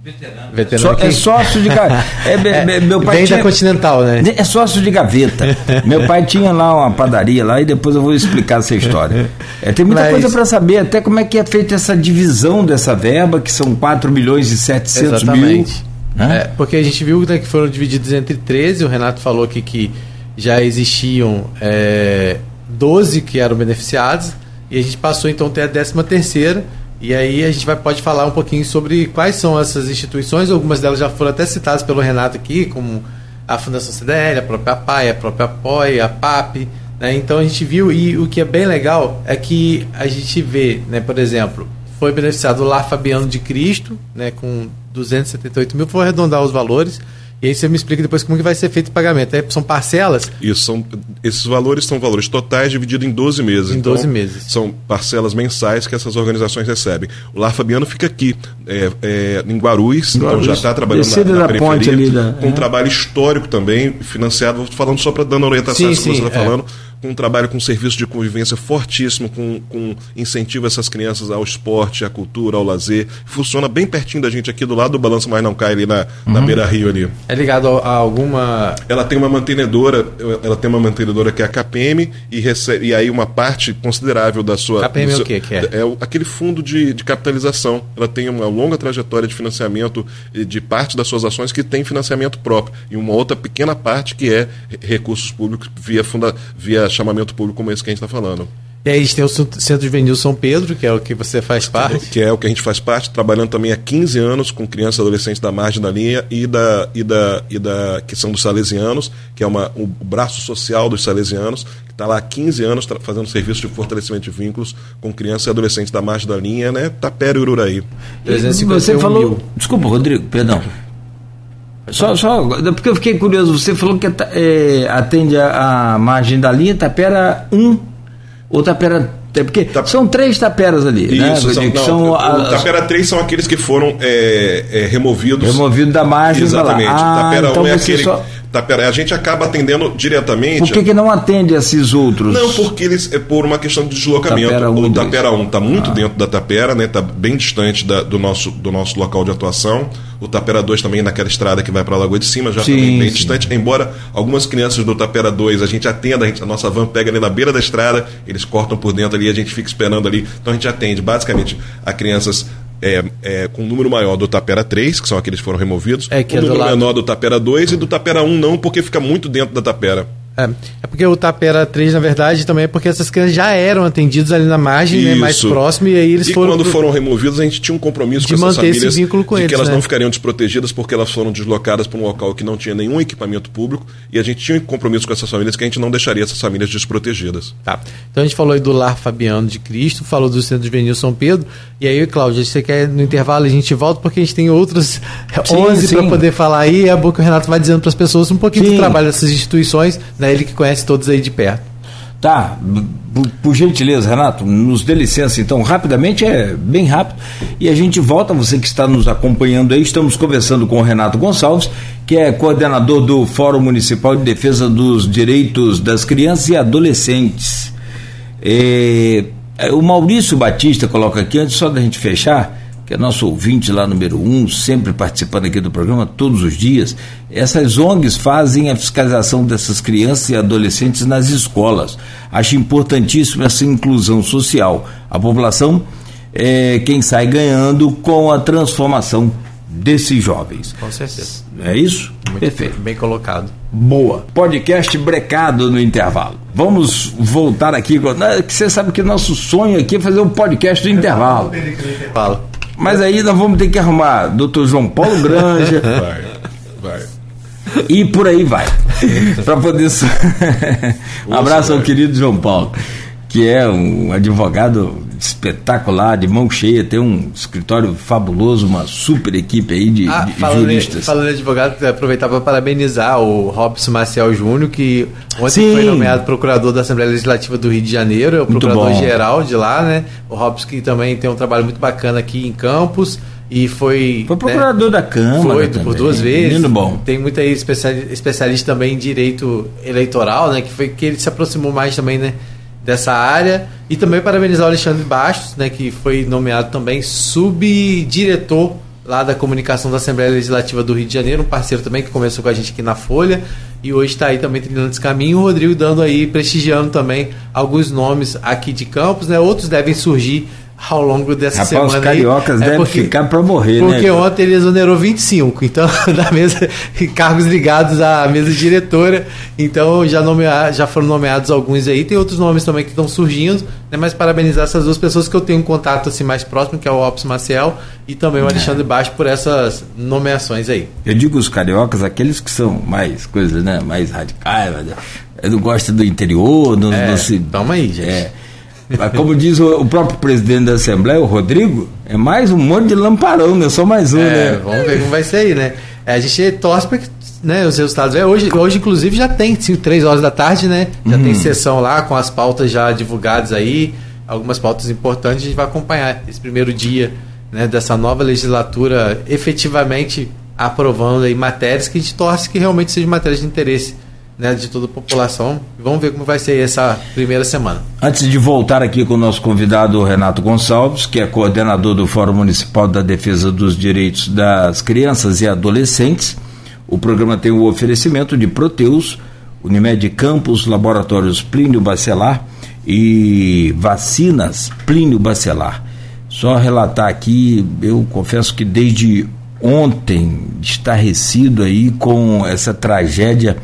Veterano. Veterano é sócio de gaveta. É, é, meu pai tinha, da Continental, né? É sócio de gaveta. meu pai tinha lá uma padaria lá e depois eu vou explicar essa história. É, tem muita Mas... coisa para saber, até como é que é feita essa divisão dessa verba, que são 4 milhões e 700 Exatamente. mil. Né? É, porque a gente viu né, que foram divididos entre 13, o Renato falou aqui que já existiam é, 12 que eram beneficiados, e a gente passou então até a 13 terceira, e aí a gente vai, pode falar um pouquinho sobre quais são essas instituições, algumas delas já foram até citadas pelo Renato aqui, como a Fundação CDL, a própria PAI, a própria POI, a PAP, Né? Então a gente viu, e o que é bem legal é que a gente vê, né, por exemplo, foi beneficiado o Lar Fabiano de Cristo, né, com 278 mil, vou arredondar os valores, e aí você me explica depois como que vai ser feito o pagamento. É, são parcelas? Isso, são, esses valores são valores totais divididos em 12 meses. Em 12 então, meses. São parcelas mensais que essas organizações recebem. O Lar Fabiano fica aqui, é, é, em Guarulhos, então já está trabalhando na, na periferia, da, com um trabalho histórico também, financiado, falando só para dando orientação sim, que você está falando com um trabalho com serviço de convivência fortíssimo, com, com incentivo a essas crianças ao esporte, à cultura, ao lazer. Funciona bem pertinho da gente aqui do lado do Balanço Mais Não Cai, ali na, uhum. na Beira Rio ali. É ligado a alguma. Ela tem uma mantenedora, ela tem uma mantenedora que é a KPM e, recebe, e aí uma parte considerável da sua. KPM é o que, que é? É aquele fundo de, de capitalização. Ela tem uma longa trajetória de financiamento de parte das suas ações que tem financiamento próprio. E uma outra pequena parte que é recursos públicos via, funda, via chamamento público como esse que a gente está falando. E aí a gente tem o Centro Juvenil São Pedro, que é o que você faz parte. Que é o que a gente faz parte, trabalhando também há 15 anos com crianças e adolescentes da margem da linha e da, e da, e da que são dos salesianos, que é uma, o braço social dos salesianos, que está lá há 15 anos fazendo serviço de fortalecimento de vínculos com crianças e adolescentes da margem da linha, né? Tapera e Ururaí. E você falou. Mil. Desculpa, Rodrigo, perdão. Só, só, porque eu fiquei curioso, você falou que é, atende a, a, margem da linha, Tapera 1 ou Tapera. É porque Tap... são três taperas ali, né, Isso, né? São, não, são a, tapera 3 são aqueles que foram é, é, removidos. Removidos da margem. Exatamente. Ah, tapera então 1 é aquele. Só... Tapera, a gente acaba atendendo diretamente. Por que, que não atende esses outros? Não, porque eles é por uma questão de deslocamento. Tapera 1, o Tapera 1 está muito ah. dentro da Tapera, né? Está bem distante da, do, nosso, do nosso local de atuação. O Tapera 2 também naquela estrada que vai para a Lagoa de Cima, já sim, também bem sim. distante. Embora algumas crianças do Tapera 2 a gente atenda, a, gente, a nossa van pega ali na beira da estrada, eles cortam por dentro ali, a gente fica esperando ali. Então a gente atende basicamente a crianças é, é, com um número maior do Tapera 3, que são aqueles que foram removidos, é, que um é número do menor do Tapera 2 e do Tapera 1 não, porque fica muito dentro da Tapera. É, é porque o Tapera 3, na verdade, também é porque essas crianças já eram atendidas ali na margem, né, mais próximo, e aí eles e foram. quando foram removidos, a gente tinha um compromisso de com essas famílias esse vínculo com de eles, que elas né? não ficariam desprotegidas porque elas foram deslocadas para um local que não tinha nenhum equipamento público, e a gente tinha um compromisso com essas famílias que a gente não deixaria essas famílias desprotegidas. Tá. Então a gente falou aí do Lar Fabiano de Cristo, falou do Centro Juvenil São Pedro, e aí, Cláudio, você quer no intervalo a gente volta porque a gente tem outros sim, 11 para poder falar aí, é bom que o Renato vai dizendo para as pessoas um pouquinho sim. do trabalho dessas instituições, né, ele que conhece todos aí de perto. Tá, por gentileza, Renato, nos dê licença então, rapidamente, é bem rápido, e a gente volta, você que está nos acompanhando aí, estamos conversando com o Renato Gonçalves, que é coordenador do Fórum Municipal de Defesa dos Direitos das Crianças e Adolescentes. É, o Maurício Batista coloca aqui, antes só da gente fechar, que é nosso ouvinte lá número um, sempre participando aqui do programa todos os dias, essas ONGs fazem a fiscalização dessas crianças e adolescentes nas escolas. Acho importantíssimo essa inclusão social. A população é quem sai ganhando com a transformação desses jovens. Com certeza. É isso? Muito Perfeito. Bem colocado. Boa. Podcast brecado no intervalo. Vamos voltar aqui. Você sabe que nosso sonho aqui é fazer um podcast do intervalo. Fala. Mas aí nós vamos ter que arrumar Dr. João Paulo Granja. <laughs> Vai, vai. E por aí vai. <laughs> Para poder. <laughs> um abraço ao querido João Paulo, que é um advogado espetacular, de mão cheia, tem um escritório fabuloso, uma super equipe aí de, ah, de falando juristas. Em, falando advogado, aproveitar para parabenizar o Robson Maciel Júnior, que ontem Sim. foi nomeado procurador da Assembleia Legislativa do Rio de Janeiro, é o procurador-geral de lá, né? O Robson que também tem um trabalho muito bacana aqui em Campos e foi. Foi procurador né, da Câmara. Foi também. por duas vezes. Menino bom. Tem muita especialista também em direito eleitoral, né? Que foi que ele se aproximou mais também, né? Dessa área e também parabenizar o Alexandre Bastos, né, que foi nomeado também subdiretor lá da comunicação da Assembleia Legislativa do Rio de Janeiro, um parceiro também que começou com a gente aqui na Folha e hoje está aí também trilhando esse caminho. O Rodrigo dando aí, prestigiando também alguns nomes aqui de Campos, né? Outros devem surgir ao longo dessa Rapaz, semana. Os cariocas aí, devem é ficar para morrer, porque né? Porque ontem ele exonerou 25, então, <laughs> da mesa, cargos ligados à mesa diretora. Então já, nomea, já foram nomeados alguns aí. Tem outros nomes também que estão surgindo, né? Mas parabenizar essas duas pessoas que eu tenho um contato assim mais próximo, que é o Ops Maciel e também o Alexandre é. Baixo por essas nomeações aí. Eu digo os cariocas, aqueles que são mais coisas, né? Mais radicais, não gosta do interior, não, É, não se. toma aí, gente. É. Mas como diz o, o próprio presidente da Assembleia, o Rodrigo, é mais um monte de lamparão, né? Só mais um, É, né? vamos ver como vai ser aí, né? É, a gente torce para que né, os resultados. É, hoje, hoje, inclusive, já tem, 3 horas da tarde, né? Já Uhum. tem sessão lá com as pautas já divulgadas aí, algumas pautas importantes. A gente vai acompanhar esse primeiro dia né, dessa nova legislatura efetivamente aprovando aí matérias que a gente torce que realmente sejam matérias de interesse né, de toda a população. Vamos ver como vai ser essa primeira semana. Antes de voltar aqui com o nosso convidado Renato Gonçalves, que é coordenador do Fórum Municipal da Defesa dos Direitos das Crianças e Adolescentes, o programa tem o oferecimento de Proteus, Unimed Campos, Laboratórios Plínio Bacelar e Vacinas Plínio Bacelar. Só relatar aqui, eu confesso que desde ontem estarrecido aí com essa tragédia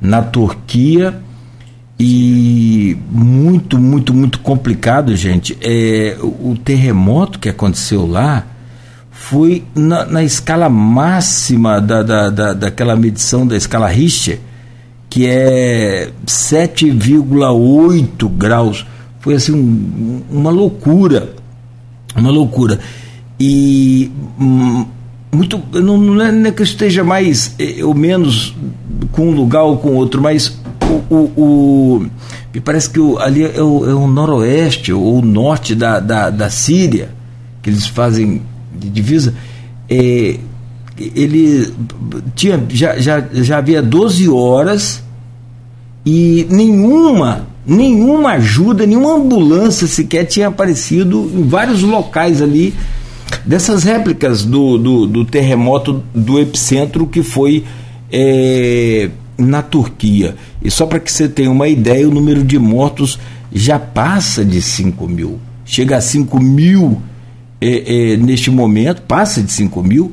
na Turquia e muito, muito, muito complicado, gente. É, o terremoto que aconteceu lá foi na, na escala máxima da, da, da, daquela medição da escala Richter, que é 7,8 graus. Foi assim um, uma loucura, uma loucura. E hum, muito, não, não é, é que eu esteja mais eh, ou menos com um lugar ou com outro, mas o, o, o me parece que o, ali é o, é o noroeste ou o norte da, da, da Síria, que eles fazem de divisa, é, ele tinha, já, já, já havia 12 horas e nenhuma, nenhuma ajuda, nenhuma ambulância sequer tinha aparecido em vários locais ali dessas réplicas do, do, do terremoto do epicentro que foi é, na Turquia. E só para que você tenha uma ideia, o número de mortos já passa de 5 mil. Chega a 5 mil é, é, neste momento, passa de 5 mil,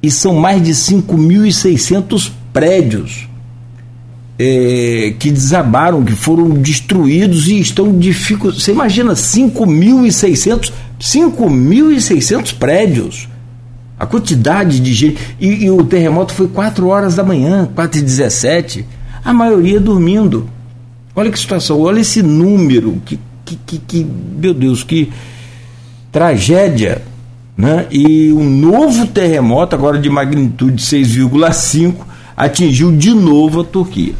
e são mais de 5.600 prédios é, que desabaram, que foram destruídos e estão dificultando. Você imagina 5.600 5.600 prédios. A quantidade de gente. E, e, o terremoto foi 4 horas da manhã, 4 e 17 A maioria dormindo. Olha que situação, olha esse número. Que, que, que, que meu Deus, que tragédia. Né? E um novo terremoto, agora de magnitude 6,5, atingiu de novo a Turquia.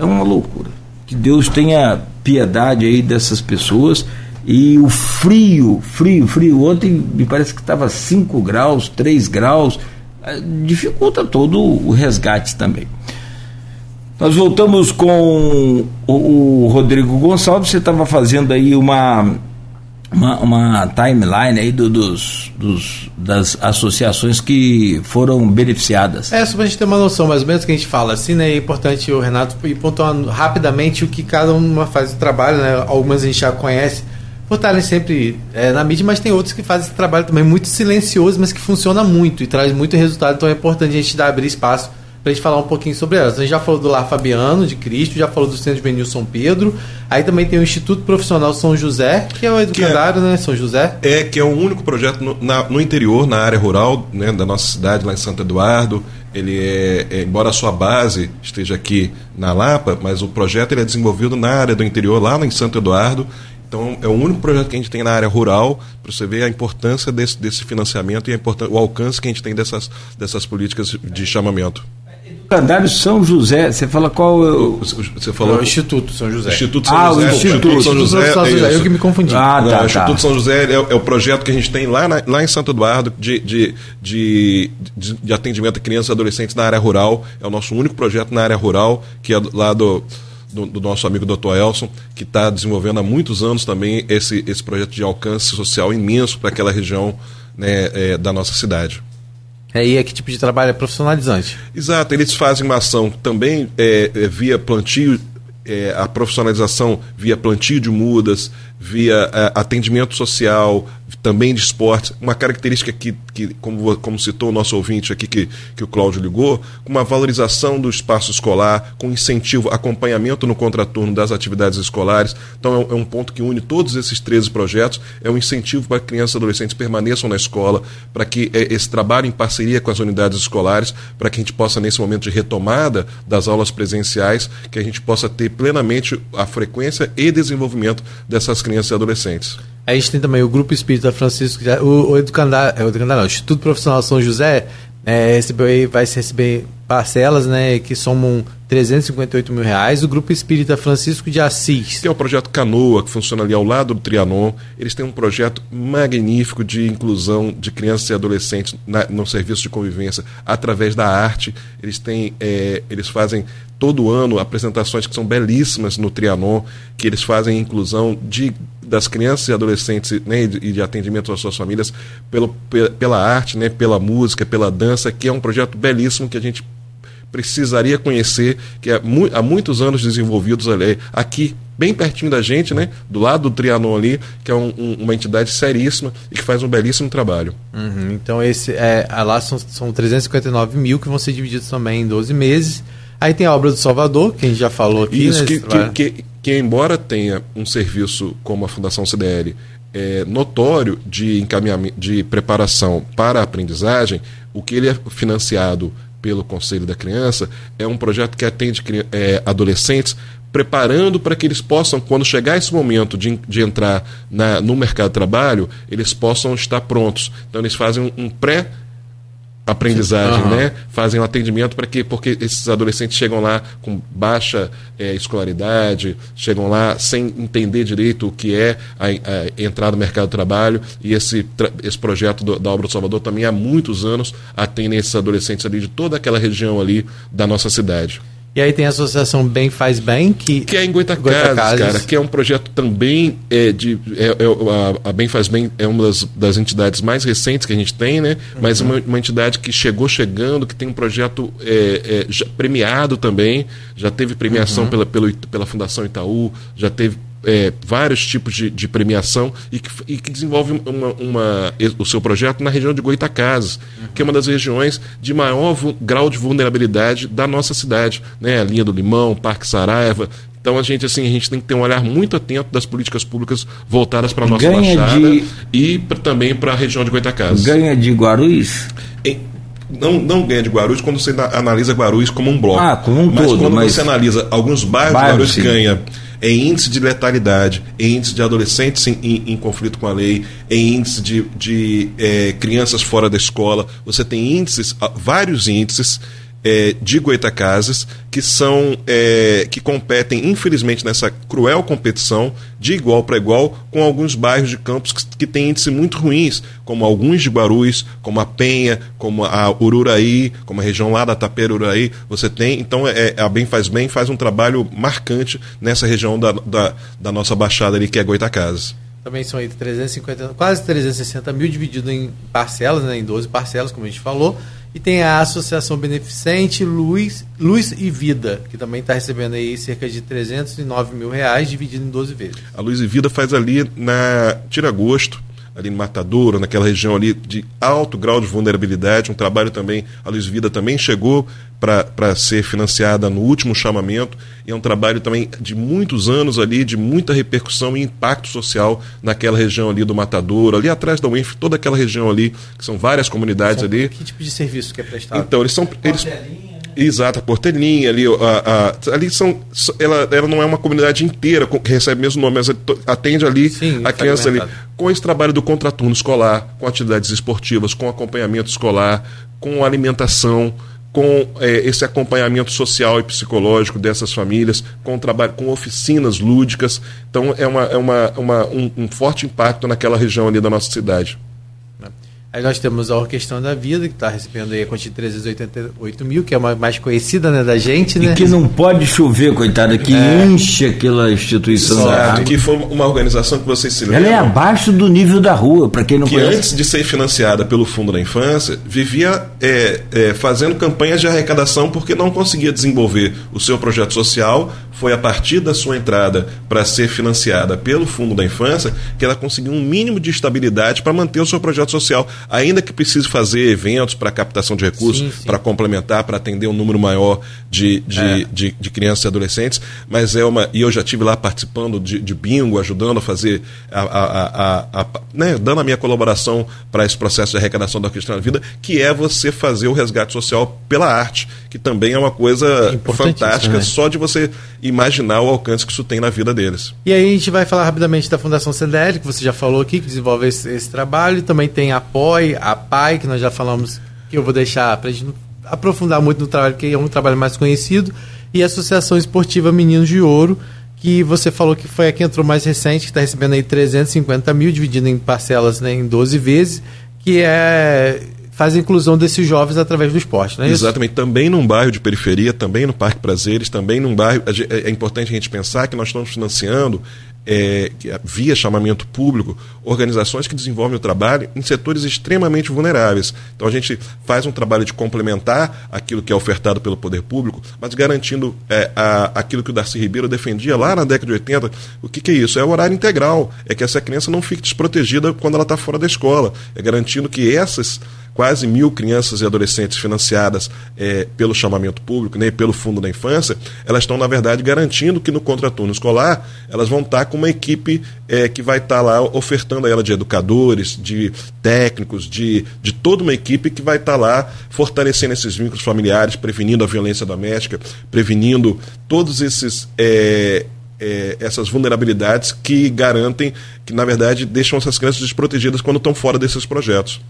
É uma loucura. Que Deus tenha piedade aí dessas pessoas. E o frio, frio, frio. Ontem me parece que estava 5 graus, 3 graus. Dificulta todo o resgate também. Nós voltamos com o, Rodrigo Gonçalves. Você estava fazendo aí uma, uma, uma, timeline aí do, dos, dos, das associações que foram beneficiadas. É, só para a gente ter uma noção mais ou menos que a gente fala assim, né? É importante o Renato ir pontuando rapidamente o que cada uma faz o trabalho, né? Algumas a gente já conhece por estarem sempre é, na mídia, mas tem outros que fazem esse trabalho também muito silencioso, mas que funciona muito e traz muito resultado. Então é importante a gente dar abrir espaço para a gente falar um pouquinho sobre elas. A gente já falou do Lar Fabiano, de Cristo, já falou do Centro Benil São Pedro. Aí também tem o Instituto Profissional São José, que é o educandário, é, né? São José. É, que é o único projeto no, na, no interior, na área rural né, da nossa cidade, lá em Santo Eduardo. Ele é, é, embora a sua base esteja aqui na Lapa, mas o projeto ele é desenvolvido na área do interior, lá em Santo Eduardo. Então, é o único projeto que a gente tem na área rural, para você ver a importância desse, desse financiamento e a o alcance que a gente tem dessas, dessas políticas de chamamento. Educandário São José, você fala qual. Eu... Você falou. Não, o Instituto São José. Instituto São ah, José. o Instituto, Instituto São José. São José. É eu que me confundi. Ah, tá, o Instituto tá. São José é, é, o projeto que a gente tem lá, na, lá em Santo Eduardo de, de, de, de, de atendimento a crianças e adolescentes na área rural. É o nosso único projeto na área rural, que é lá do do, do, nosso amigo Dr. Elson, que está desenvolvendo há muitos anos também esse, esse projeto de alcance social imenso para aquela região né, é, da nossa cidade. É, e é que tipo de trabalho é profissionalizante? Exato, eles fazem uma ação também é, é, via plantio, a profissionalização via plantio de mudas, via atendimento social, também de esportes, uma característica que, que como, como citou o nosso ouvinte aqui, que, que o Cláudio ligou, uma valorização do espaço escolar, com incentivo, acompanhamento no contraturno das atividades escolares. Então é um, é um ponto que une todos esses 13 projetos, é um incentivo para que crianças e adolescentes permaneçam na escola, para que é, esse trabalho em parceria com as unidades escolares, para que a gente possa, nesse momento de retomada das aulas presenciais, que a gente possa ter plenamente a frequência e desenvolvimento dessas crianças e adolescentes. A gente tem também o Grupo Espírita Francisco, o, o Educandário, é, o Educandário não, o Instituto Profissional São José, é, recebeu, vai receber parcelas né, que somam 358 mil reais. O Grupo Espírita Francisco de Assis. Tem o projeto Canoa, que funciona ali ao lado do Trianon. Eles têm um projeto magnífico de inclusão de crianças e adolescentes na, no serviço de convivência através da arte. Eles têm, é, eles fazem todo ano apresentações que são belíssimas no Trianon, que eles fazem inclusão de das crianças e adolescentes né, e de atendimento às suas famílias pelo, pela arte, né, pela música, pela dança, que é um projeto belíssimo que a gente precisaria conhecer, que é há muitos anos desenvolvidos ali, aqui, bem pertinho da gente, né? Do lado do Trianon ali, que é um, um, uma entidade seríssima e que faz um belíssimo trabalho. Uhum, então, esse é, lá são, são 359 mil que vão ser divididos também em 12 meses. Aí tem a obra do Salvador, que a gente já falou aqui. Isso, né, que, que, que, que, embora tenha um serviço como a Fundação CDL é, notório de encaminhamento, de preparação para a aprendizagem, o que ele é financiado pelo Conselho da Criança é um projeto que atende é, adolescentes preparando para que eles possam, quando chegar esse momento de, de entrar na, no mercado de trabalho, eles possam estar prontos. Então eles fazem um, um pré aprendizagem, uhum. né? Fazem um atendimento para que porque esses adolescentes chegam lá com baixa é, escolaridade, chegam lá sem entender direito o que é a, a entrar no mercado de trabalho e esse esse projeto do, da obra do Salvador também há muitos anos atende esses adolescentes ali de toda aquela região ali da nossa cidade. E aí tem a associação Bem Faz Bem, que. Que é em Goitacazes, cara, que é um projeto também é, de. É, é, a, Bem Faz Bem é uma das, das, entidades mais recentes que a gente tem, né? Mas uhum. uma, uma entidade que chegou chegando, que tem um projeto é, é premiado também, já teve premiação uhum. pela, pelo, pela Fundação Itaú, já teve é, vários tipos de, de premiação e que, e que, desenvolve uma, uma, o seu projeto na região de Goitacazes, uhum. que é uma das regiões de maior grau de vulnerabilidade da nossa cidade. Né? A linha do Limão, Parque Saraiva. Então a gente assim a gente tem que ter um olhar muito atento das políticas públicas voltadas para a nossa Ganha baixada de... e pra, também para a região de Goitacazes. Ganha de Guarulhos? não, não ganha de Guarulhos quando você analisa Guarulhos como um bloco. Ah, como um mas todo. Quando mas... você analisa alguns bairros, bairros Guarulhos sim. ganha em índice de letalidade, em índice de adolescentes em, em, em conflito com a lei, em índice de, de é, crianças fora da escola. Você tem índices, vários índices é, de Goitacazes que são é, que competem infelizmente nessa cruel competição de igual para igual com alguns bairros de Campos que, que têm índices muito ruins como alguns de Guarulhos como a Penha como a Ururaí como a região lá da Tapera você tem então é, a Bem Faz Bem faz um trabalho marcante nessa região da, da, da nossa baixada ali que é Goitacazes também são aí 350, quase 360 mil dividido em parcelas, né, em 12 parcelas, como a gente falou. E tem a Associação Beneficente Luz, Luz e Vida, que também está recebendo aí cerca de 309 mil reais, dividido em 12 vezes. A Luz e Vida faz ali na Tiragosto, ali no Matadouro, naquela região ali de alto grau de vulnerabilidade. Um trabalho também, a Luz Vida também chegou para ser financiada no último chamamento, e é um trabalho também de muitos anos ali, de muita repercussão e impacto social naquela região ali do Matadouro, ali atrás da UENF, toda aquela região ali, que são várias comunidades são, ali. Que tipo de serviço que é prestado? Então, eles são. Eles, Exato, a Portelinha ali, a, a, ali são, ela, ela não é uma comunidade inteira que recebe o mesmo nome, mas atende ali Sim, a criança ali. Com esse trabalho do contraturno escolar, com atividades esportivas, com acompanhamento escolar, com alimentação, com é, esse acompanhamento social e psicológico dessas famílias, com trabalho, com oficinas lúdicas. Então é, uma, é uma, uma um, um forte impacto naquela região ali da nossa cidade. Aí nós temos a Orquestrão da Vida, que está recebendo aí a quantia de 388 mil, que é uma mais conhecida né, da gente, né? E que não pode chover, coitada, que é. enche aquela instituição Exato, da que foi uma organização que vocês se lembram. Ela é abaixo do nível da rua, para quem não que conhece. Que antes de ser financiada pelo Fundo da Infância, vivia é, é, fazendo campanhas de arrecadação porque não conseguia desenvolver o seu projeto social foi a partir da sua entrada para ser financiada pelo Fundo da Infância que ela conseguiu um mínimo de estabilidade para manter o seu projeto social, ainda que precise fazer eventos para captação de recursos, para complementar, para atender um número maior de, de, é. de, de, crianças e adolescentes, mas é uma. E eu já tive lá participando de, de bingo, ajudando a fazer, a, a, a, a né, dando a minha colaboração para esse processo de arrecadação da Cristã na Vida, que é você fazer o resgate social pela arte, que também é uma coisa fantástica, né? só de você imaginar o alcance que isso tem na vida deles. E aí a gente vai falar rapidamente da Fundação CDL, que você já falou aqui, que desenvolve esse, esse trabalho, também tem a POI, a PAI, que nós já falamos, que eu vou deixar para a gente aprofundar muito no trabalho, que é um trabalho mais conhecido, e a Associação Esportiva Meninos de Ouro, que você falou que foi a que entrou mais recente, que está recebendo aí 350 mil, dividido em parcelas né, em 12 vezes, que é faz a inclusão desses jovens através do esporte, não é Exatamente. Isso? Também num bairro de periferia, também no Parque Prazeres, também num bairro. É, é importante a gente pensar que nós estamos financiando é, via chamamento público, organizações que desenvolvem o trabalho em setores extremamente vulneráveis. Então a gente faz um trabalho de complementar aquilo que é ofertado pelo poder público, mas garantindo é, a, aquilo que o Darcy Ribeiro defendia lá na década de 80. O que, que é isso? É o horário integral. É que essa criança não fique desprotegida quando ela está fora da escola. É garantindo que essas quase mil crianças e adolescentes financiadas é, pelo chamamento público, né, pelo Fundo da Infância, elas estão, na verdade, garantindo que no contraturno escolar elas vão estar com uma equipe é, que vai estar lá ofertando a ela de educadores, de técnicos, de, de toda uma equipe que vai estar lá fortalecendo esses vínculos familiares, prevenindo a violência doméstica, prevenindo todos esses. É, é, essas vulnerabilidades que garantem, que na verdade deixam essas crianças desprotegidas quando estão fora desses projetos.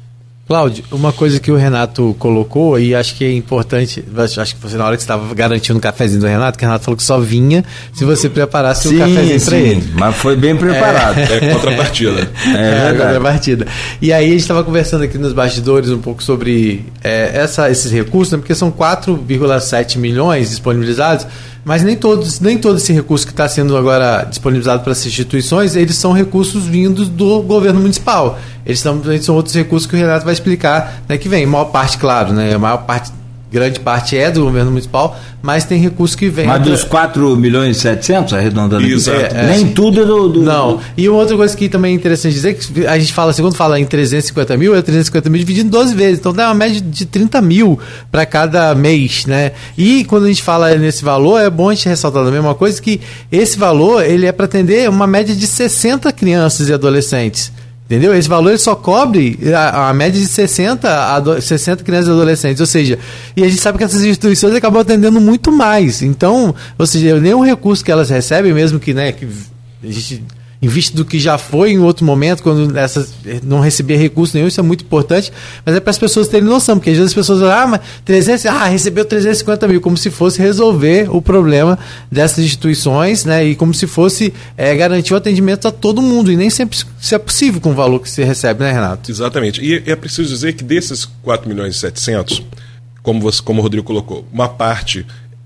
Cláudio, uma coisa que o Renato colocou, e acho que é importante, acho que você na hora que estava garantindo o cafezinho do Renato, que o Renato falou que só vinha se você preparasse sim, o cafezinho para ele. Mas foi bem preparado. É, é contrapartida. É, é contrapartida. E aí a gente estava conversando aqui nos bastidores um pouco sobre é, essa, esses recursos, né, porque são 4,7 milhões disponibilizados mas nem todos, nem todo esse recurso que está sendo agora disponibilizado para essas instituições, eles são recursos vindos do governo municipal. Eles são, eles são outros recursos que o Renato vai explicar né, que vem. A maior parte, claro, né, a maior parte grande parte é do governo municipal, mas tem recursos que vêm. Mas dos 4 milhões e 700, arredondando aqui, é, nem tudo é do, do, Não. E uma outra coisa que também é interessante dizer, que a gente fala, segundo fala em 350 mil, é 350 mil dividido em 12 vezes, então dá uma média de 30 mil para cada mês, né? E quando a gente fala nesse valor, é bom a gente ressaltar também uma coisa, que esse valor, ele é para atender uma média de 60 crianças e adolescentes. Entendeu? Esse valor só cobre a, a, média de 60, a 60 crianças e adolescentes. Ou seja, e a gente sabe que essas instituições acabam atendendo muito mais. Então, ou seja, nenhum recurso que elas recebem, mesmo que, né, que a gente em vista do que já foi em outro momento, quando essas não recebia recurso nenhum, isso é muito importante, mas é para as pessoas terem noção, porque às vezes as pessoas falam, ah, mas 300, ah, recebeu 350 mil, como se fosse resolver o problema dessas instituições, né, e como se fosse é, garantir o atendimento a todo mundo, e nem sempre isso é possível com o valor que você recebe, né, Renato? Exatamente, e é preciso dizer que desses 4 milhões e 700, como, você, como o Rodrigo colocou, uma parte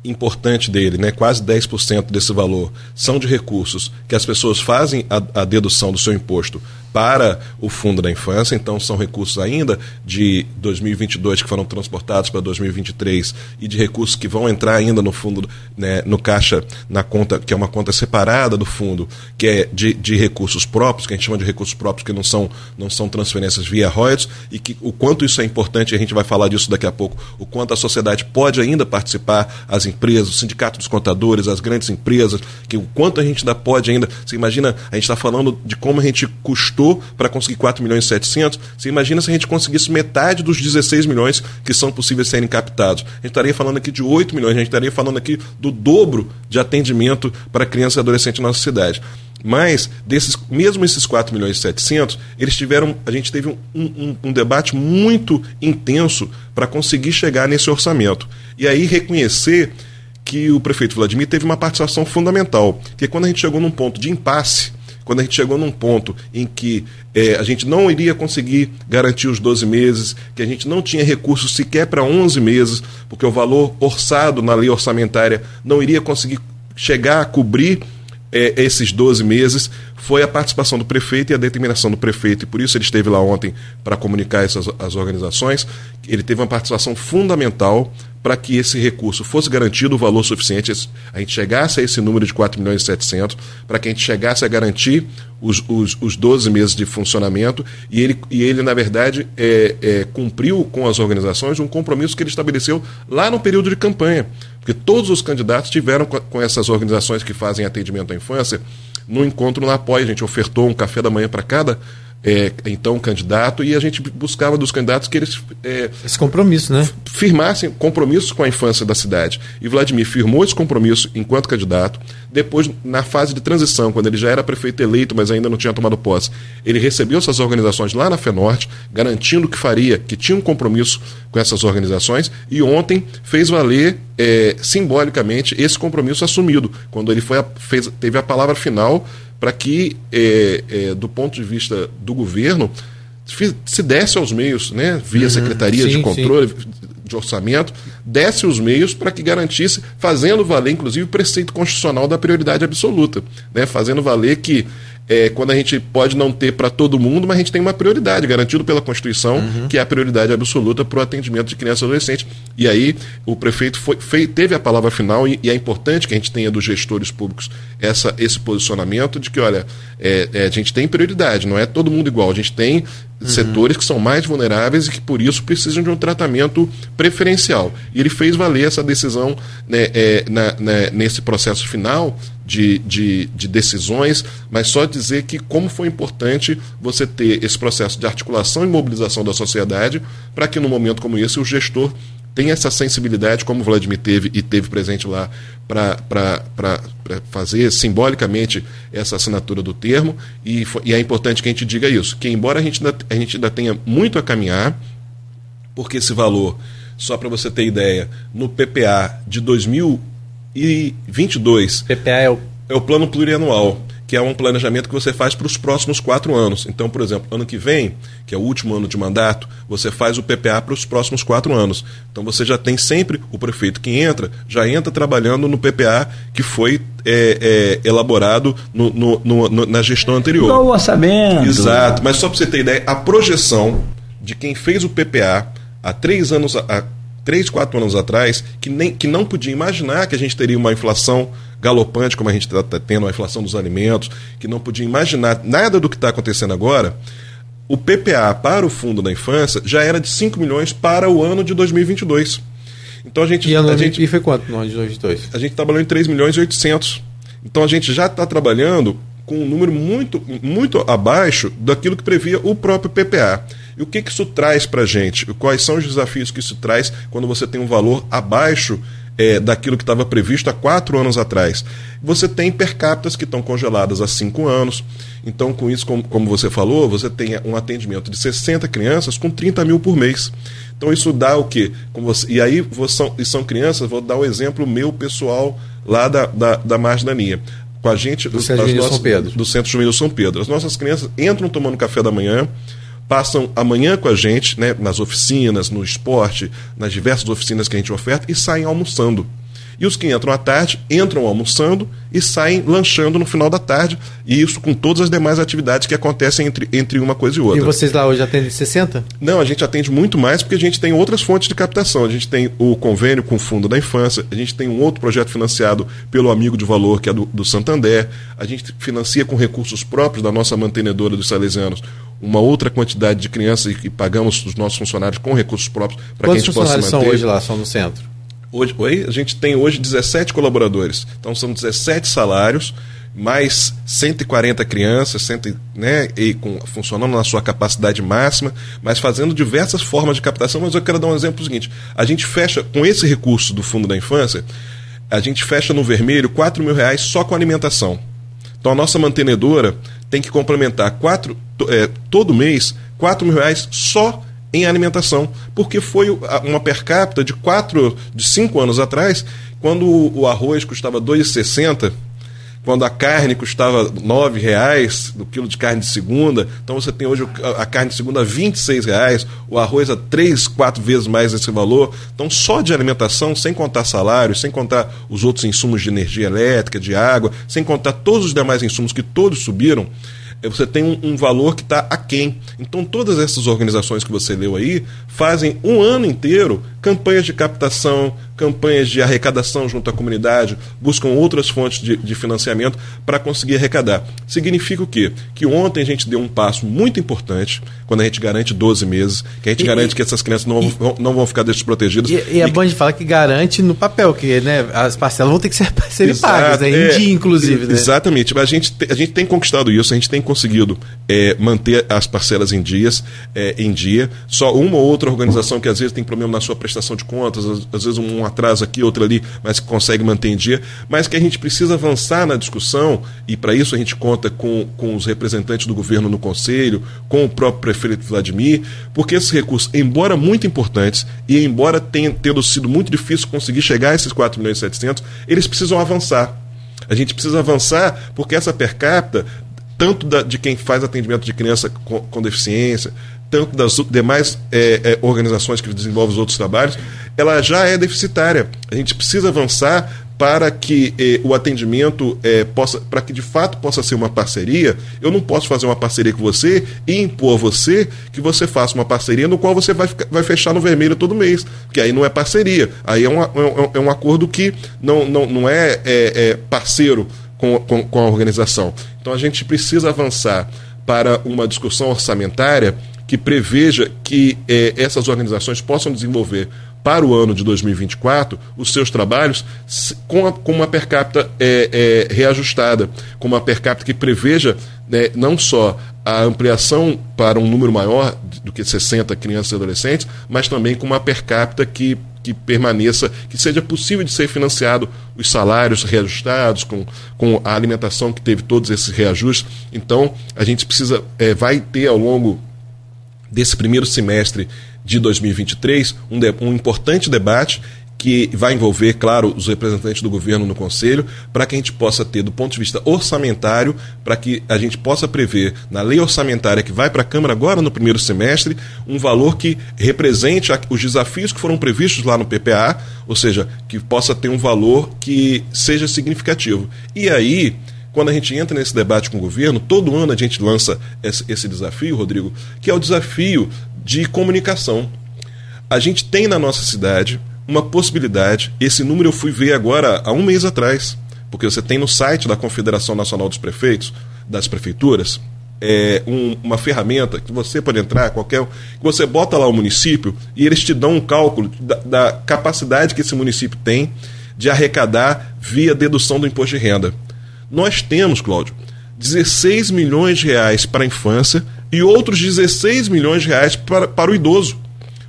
importante dele, né, quase 10% desse valor, são de recursos que as pessoas fazem a, a dedução do seu imposto para o Fundo da Infância, então são recursos ainda de 2022 que foram transportados para 2023 e de recursos que vão entrar ainda no fundo, né, no caixa, na conta, que é uma conta separada do fundo, que é de, de recursos próprios, que a gente chama de recursos próprios que não são, não são transferências via royalties, e que o quanto isso é importante, a gente vai falar disso daqui a pouco, o quanto a sociedade pode ainda participar, as empresas, o sindicato dos contadores, as grandes empresas, que o quanto a gente ainda pode ainda, você imagina, a gente está falando de como a gente custou para conseguir 4 milhões e 700, você imagina se a gente conseguisse metade dos 16 milhões que são possíveis serem captados. A gente estaria falando aqui de 8 milhões, a gente estaria falando aqui do dobro de atendimento para criança e adolescente na nossa cidade. Mas, desses, mesmo esses 4 milhões e 700, eles tiveram, a gente teve um, um, um debate muito intenso para conseguir chegar nesse orçamento. E aí reconhecer que o prefeito Vladimir teve uma participação fundamental, que quando a gente chegou num ponto de impasse, quando a gente chegou num ponto em que é, a gente não iria conseguir garantir os 12 meses, que a gente não tinha recursos sequer para 11 meses, porque o valor orçado na lei orçamentária não iria conseguir chegar a cobrir é, esses 12 meses, foi a participação do prefeito e a determinação do prefeito, e por isso ele esteve lá ontem para comunicar essas as organizações. Ele teve uma participação fundamental para que esse recurso fosse garantido o valor suficiente, a gente chegasse a esse número de 4 milhões e 700, para que a gente chegasse a garantir os, os, os 12 meses de funcionamento, e ele, e ele na verdade, é, é, cumpriu com as organizações um compromisso que ele estabeleceu lá no período de campanha, porque todos os candidatos tiveram com, essas organizações que fazem atendimento à infância no encontro no apoio, a gente ofertou um café da manhã para cada é, então candidato e a gente buscava dos candidatos que eles é, esse compromisso, né? Firmassem compromissos com a infância da cidade. E Vladimir firmou esse compromisso enquanto candidato. Depois, na fase de transição, quando ele já era prefeito eleito, mas ainda não tinha tomado posse, ele recebeu essas organizações lá na FENORTE, garantindo que faria, que tinha um compromisso com essas organizações, e ontem fez valer é, simbolicamente esse compromisso assumido, quando ele foi a, fez, teve a palavra final para que, é, é, do ponto de vista do governo, se desse aos meios, né, via uhum, Secretaria sim, de Controle sim. de Orçamento, desse os meios para que garantisse, fazendo valer, inclusive, o preceito constitucional da prioridade absoluta, né, fazendo valer que é, quando a gente pode não ter para todo mundo, mas a gente tem uma prioridade, garantido pela Constituição, uhum. que é a prioridade absoluta para o atendimento de crianças e adolescentes. E aí o prefeito foi, foi, teve a palavra final e, e, é importante que a gente tenha dos gestores públicos essa, esse posicionamento de que, olha, é, é, a gente tem prioridade, não é todo mundo igual, a gente tem uhum. setores que são mais vulneráveis e que por isso precisam de um tratamento preferencial. E ele fez valer essa decisão né, é, na, na, nesse processo final de, de, de, decisões, mas só dizer que como foi importante você ter esse processo de articulação e mobilização da sociedade para que num momento como esse o gestor tenha essa sensibilidade, como o Vladimir teve e teve presente lá, para fazer simbolicamente essa assinatura do termo, e, e, é importante que a gente diga isso, que embora a gente ainda, a gente ainda tenha muito a caminhar, porque esse valor, só para você ter ideia, no PPA de 2022... PPA é o... É o plano plurianual que é um planejamento que você faz para os próximos quatro anos. Então, por exemplo, ano que vem, que é o último ano de mandato, você faz o PPA para os próximos quatro anos. Então, você já tem sempre o prefeito que entra, já entra trabalhando no PPA que foi é, é, elaborado no, no, no, na gestão anterior. Igual o orçamento. Exato. Mas só para você ter ideia, a projeção de quem fez o PPA há três anos, há três, quatro anos atrás, que, nem, que não podia imaginar que a gente teria uma inflação galopante, como a gente está tá tendo, a inflação dos alimentos, que não podia imaginar nada do que está acontecendo agora, o PPA para o Fundo da Infância já era de 5 milhões para o ano de 2022. Então a gente. E, a gente, e foi quanto no ano de 2022? A gente trabalhou em 3 milhões e 800. Então a gente já está trabalhando com um número muito, muito abaixo daquilo que previa o próprio PPA. E o que, que isso traz para a gente? Quais são os desafios que isso traz quando você tem um valor abaixo é, daquilo que estava previsto há quatro anos atrás. Você tem per capita que estão congeladas há cinco anos. Então, com isso, como, como você falou, você tem um atendimento de 60 crianças com 30 mil por mês. Então, isso dá o quê? Você, e aí, você, e são crianças, vou dar o um exemplo meu pessoal lá da, da, da Margem Com a gente, do, Centro nossas, São Pedro. do Centro Juvenil São Pedro. As nossas crianças entram tomando café da manhã, passam amanhã com a gente, né, nas oficinas, no esporte, nas diversas oficinas que a gente oferta, e saem almoçando. E os que entram à tarde entram almoçando e saem lanchando no final da tarde, e isso com todas as demais atividades que acontecem entre, entre uma coisa e outra. E vocês lá hoje atendem 60? Não, a gente atende muito mais porque a gente tem outras fontes de captação. A gente tem o convênio com o Fundo da Infância, a gente tem um outro projeto financiado pelo Amigo de Valor, que é do, do Santander, a gente financia com recursos próprios da nossa mantenedora dos salesianos uma outra quantidade de crianças e pagamos os nossos funcionários com recursos próprios para que a gente possa manter. são hoje lá, são no centro? Hoje, hoje, a gente tem hoje 17 colaboradores. Então são 17 salários, mais 140 crianças, 100, né, e com, funcionando na sua capacidade máxima, mas fazendo diversas formas de captação. Mas eu quero dar um exemplo seguinte: a gente fecha, com esse recurso do Fundo da Infância, a gente fecha no vermelho 4 mil reais só com alimentação. Então a nossa mantenedora tem que complementar quatro, é, todo mês 4 mil reais só em alimentação, porque foi uma per capita de quatro, de cinco anos atrás, quando o arroz custava 2,60, quando a carne custava R$ reais do quilo de carne de segunda, então você tem hoje a carne de segunda a R$ reais, o arroz a três, quatro vezes mais esse valor. Então, só de alimentação, sem contar salários, sem contar os outros insumos de energia elétrica, de água, sem contar todos os demais insumos que todos subiram, você tem um, um valor que está aquém. Então, todas essas organizações que você leu aí fazem um ano inteiro campanhas de captação, campanhas de arrecadação junto à comunidade, buscam outras fontes de, de financiamento para conseguir arrecadar. Significa o quê? Que ontem a gente deu um passo muito importante, quando a gente garante 12 meses, que a gente e, garante que essas crianças não, e, vão, não vão ficar desprotegidas. E, e é bom de falar que garante no papel, que né, as parcelas vão ter que ser, <laughs> ser pagas, né, em é, dia, inclusive. Né? Exatamente. A gente, a gente tem conquistado isso, a gente tem conseguido é, manter as parcelas em dias, é, em dia. Só uma ou outra organização que às vezes tem problema na sua prestação de contas, às, às vezes um atraso aqui, outro ali, mas que consegue manter em dia, mas que a gente precisa avançar na discussão, e para isso a gente conta com, com os representantes do governo no Conselho, com o próprio prefeito Vladimir, porque esses recursos, embora muito importantes, e embora tenha tendo sido muito difícil conseguir chegar a esses 4 milhões e 700, eles precisam avançar. A gente precisa avançar porque essa per capita, tanto da, de quem faz atendimento de criança com, com deficiência, tanto das demais é, é, organizações que desenvolvem os outros trabalhos, ela já é deficitária. A gente precisa avançar para que eh, o atendimento eh, possa, para que de fato possa ser uma parceria, eu não posso fazer uma parceria com você e impor a você que você faça uma parceria no qual você vai, vai fechar no vermelho todo mês, porque aí não é parceria, aí é, é, é um acordo que não, não, não é, é, é parceiro com, com, com a organização. Então a gente precisa avançar para uma discussão orçamentária que preveja que eh, essas organizações possam desenvolver para o ano de 2024 os seus trabalhos com, a, com uma per capita é, é, reajustada, com uma per capita que preveja né, não só a ampliação para um número maior do que 60 crianças e adolescentes, mas também com uma per capita que, que permaneça, que seja possível de ser financiado os salários reajustados, com, com a alimentação que teve todos esses reajustes. Então, a gente precisa, é, vai ter ao longo desse primeiro semestre de 2023, um, de, um importante debate que vai envolver, claro, os representantes do governo no Conselho, para que a gente possa ter, do ponto de vista orçamentário, para que a gente possa prever na lei orçamentária que vai para a Câmara agora no primeiro semestre, um valor que represente os desafios que foram previstos lá no PPA, ou seja, que possa ter um valor que seja significativo. E aí. Quando a gente entra nesse debate com o governo, todo ano a gente lança esse, desafio, Rodrigo, que é o desafio de comunicação. A gente tem na nossa cidade uma possibilidade, esse número eu fui ver agora há um mês atrás, porque você tem no site da Confederação Nacional dos Prefeitos, das prefeituras, é, um, uma ferramenta que você pode entrar, qualquer. que você bota lá o município e eles te dão um cálculo da, da capacidade que esse município tem de arrecadar via dedução do imposto de renda. Nós temos, Cláudio, 16 milhões de reais para a infância e outros 16 milhões de reais para, para o idoso.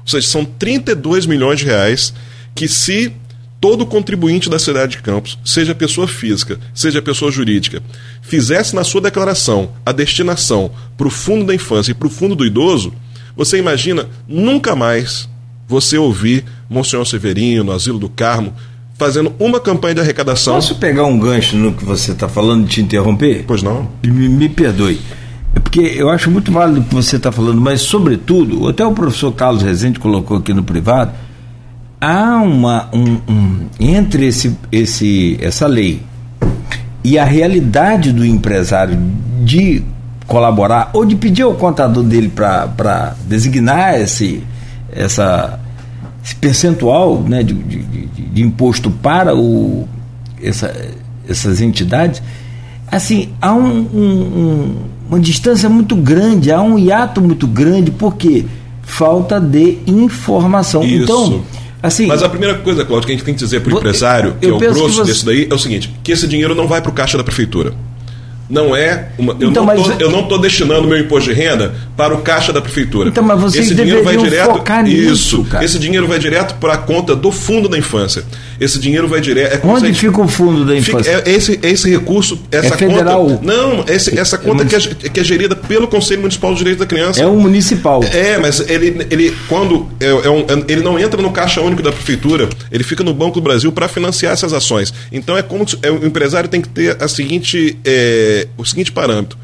Ou seja, são 32 milhões de reais que se todo contribuinte da cidade de Campos, seja pessoa física, seja pessoa jurídica, fizesse na sua declaração a destinação para o fundo da infância e para o fundo do idoso, você imagina nunca mais você ouvir Monsenhor Severino, no Asilo do Carmo, fazendo uma campanha de arrecadação. Posso pegar um gancho no que você está falando e te interromper? Pois não. Me, me perdoe. É porque eu acho muito válido o que você está falando, mas, sobretudo, até o professor Carlos Rezende colocou aqui no privado, há uma. Um, um, entre esse, esse, essa lei e a realidade do empresário de colaborar ou de pedir ao contador dele para designar esse, essa, esse percentual né, de, de, de, de imposto para o, essa, essas entidades, assim, há um, um uma distância muito grande, há um hiato muito grande, porque falta de informação. Isso. Então, assim. Mas a primeira coisa, Cláudio, que a gente tem que dizer para o empresário, que é o grosso você... disso daí, é o seguinte: que esse dinheiro não vai para o caixa da prefeitura. Não é uma. Eu, Então, não, mas- tô, eu não estou destinando meu imposto de renda para o caixa da prefeitura. Então, mas vocês esse dinheiro vai direto. focar nisso, isso. cara. Esse dinheiro vai direto para a conta do fundo da infância. Esse dinheiro vai direto. É Onde gente- fica o fundo da Fica- infância? é, esse, esse recurso, essa É federal? conta. Não, esse- essa conta que é, que é gerida pelo Conselho Municipal dos Direitos da Criança. É o municipal. É, mas ele, ele quando é, é um- é- ele não entra no caixa único da prefeitura, ele fica no Banco do Brasil para financiar essas ações. Então é como é, o empresário tem que ter a seguinte, é, o seguinte parâmetro: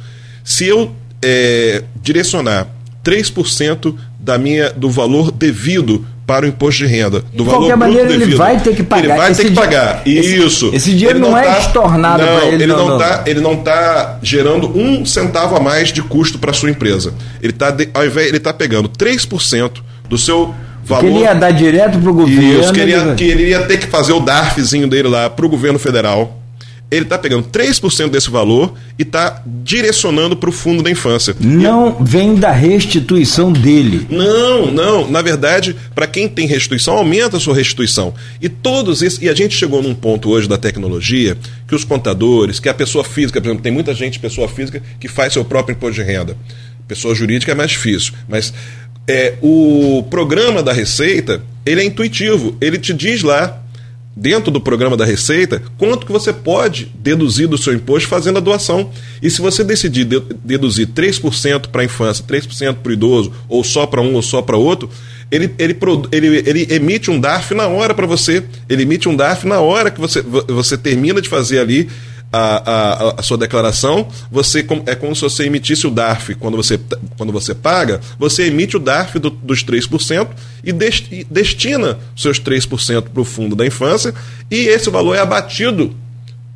se eu é, direcionar 3% da minha do valor devido para o imposto de renda, do De valor qualquer maneira, ele devido, vai ter que pagar. Ele vai Esse ter que pagar. esse- Isso. esse dinheiro não é estornado não, pra ele, Ele não, não não. tá ele não está gerando um centavo a mais de custo para sua empresa. Ele está ao invés ele tá pegando 3% do seu valor. Que ele ia dar direto pro governo. Isso, que ele, ia, ele- que ele ia ter que fazer o DARFzinho dele lá para o governo federal. Ele está pegando 3% desse valor e está direcionando para o fundo da infância. Não vem da restituição dele. Não, não. Na verdade, para quem tem restituição, aumenta a sua restituição. E todos esses. E a gente chegou num ponto hoje da tecnologia que os contadores, que a pessoa física, por exemplo, tem muita gente, pessoa física, que faz seu próprio imposto de renda. Pessoa jurídica é mais difícil. Mas é, o programa da Receita, ele é intuitivo. Ele te diz lá dentro do programa da Receita, quanto que você pode deduzir do seu imposto fazendo a doação. E se você decidir de- deduzir 3% para a infância, 3% para o idoso, ou só para um ou só para outro, ele, ele, ele, ele emite um DARF na hora para você. Ele emite um DARF na hora que você, vo- você termina de fazer ali a, a, a sua declaração, você é como se você emitisse o DARF quando você, quando você paga, você emite o DARF do- dos 3% e, des- e destina seus 3% para o fundo da infância e esse valor é abatido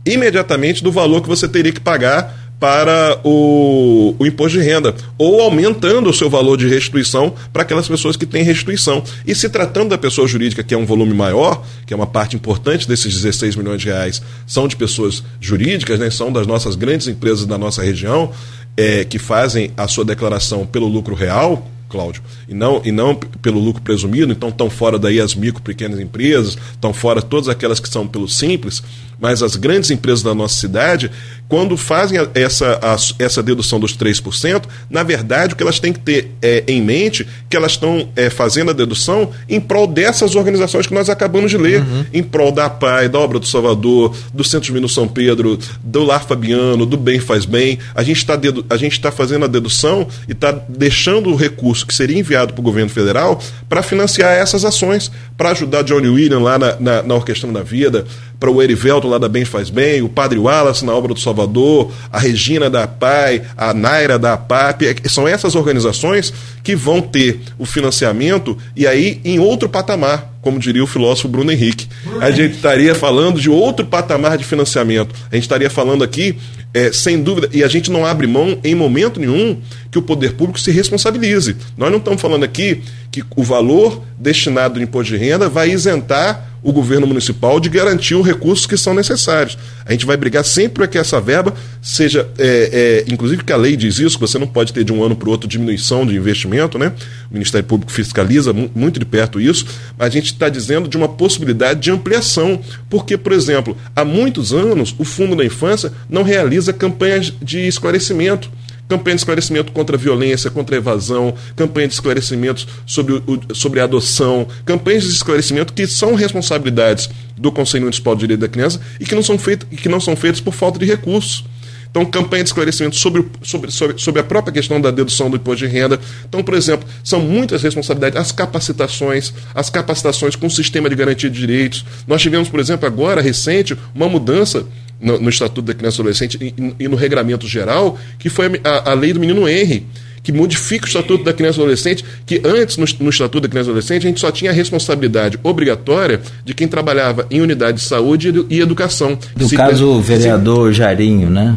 imediatamente do valor que você teria que pagar para o, o imposto de renda, ou aumentando o seu valor de restituição para aquelas pessoas que têm restituição. E se tratando da pessoa jurídica, que é um volume maior, que é uma parte importante desses 16 milhões de reais, são de pessoas jurídicas, né, são das nossas grandes empresas da nossa região, é, que fazem a sua declaração pelo lucro real, Cláudio, e não, e não pelo lucro presumido, então estão fora daí as micro, pequenas empresas, estão fora todas aquelas que são pelo simples, mas as grandes empresas da nossa cidade, quando fazem essa, essa dedução dos 3%, na verdade o que elas têm que ter é, em mente que elas estão é, fazendo a dedução em prol dessas organizações que nós acabamos de ler, em prol da PAI, da Obra do Salvador, do Centro Divino São Pedro, do Lar Fabiano, do Bem Faz Bem. A gente está a gente está fazendo a dedução e está deixando o recurso que seria enviado para o governo federal para financiar essas ações, para ajudar Johnny William lá na, na, na Orquestrando da Vida, para o Erivelto lá da Bem Faz Bem, o Padre Wallace na Obra do Salvador, a Regina da PAI, a Naira da APAP. É- São essas organizações que vão ter o financiamento e aí em outro patamar, como diria o filósofo Bruno Henrique. A gente estaria falando de outro patamar de financiamento. A gente estaria falando aqui, é, sem dúvida, e a gente não abre mão em momento nenhum que o poder público se responsabilize. Nós não estamos falando aqui que o valor destinado do imposto de renda vai isentar o governo municipal de garantir os recursos que são necessários. A gente vai brigar sempre para que essa verba seja, é, é, inclusive que a lei diz isso, que você não pode ter de um ano para o outro diminuição de investimento, né? O Ministério Público fiscaliza mu- muito de perto isso, a gente está dizendo de uma possibilidade de ampliação, porque, por exemplo, há muitos anos o Fundo da Infância não realiza campanhas de esclarecimento campanha de esclarecimento contra a violência, contra a evasão, campanha de esclarecimentos sobre, o, sobre a adoção, campanhas de esclarecimento que são responsabilidades do Conselho Municipal de Direito da Criança e que não são, feitas, e que não são feitas por falta de recursos. Então, campanha de esclarecimento sobre, sobre, sobre, sobre a própria questão da dedução do imposto de renda. Então, por exemplo, são muitas responsabilidades, as capacitações, as capacitações com o sistema de garantia de direitos. Nós tivemos, por exemplo, agora, recente, uma mudança no, no Estatuto da Criança e Adolescente e, e no Regramento Geral, que foi a, a lei do menino Henry, que modifica o Estatuto da Criança e Adolescente, que antes, no, no Estatuto da Criança e Adolescente, a gente só tinha a responsabilidade obrigatória de quem trabalhava em unidade de saúde e e educação. Do Se- caso o se- vereador Jarinho, né?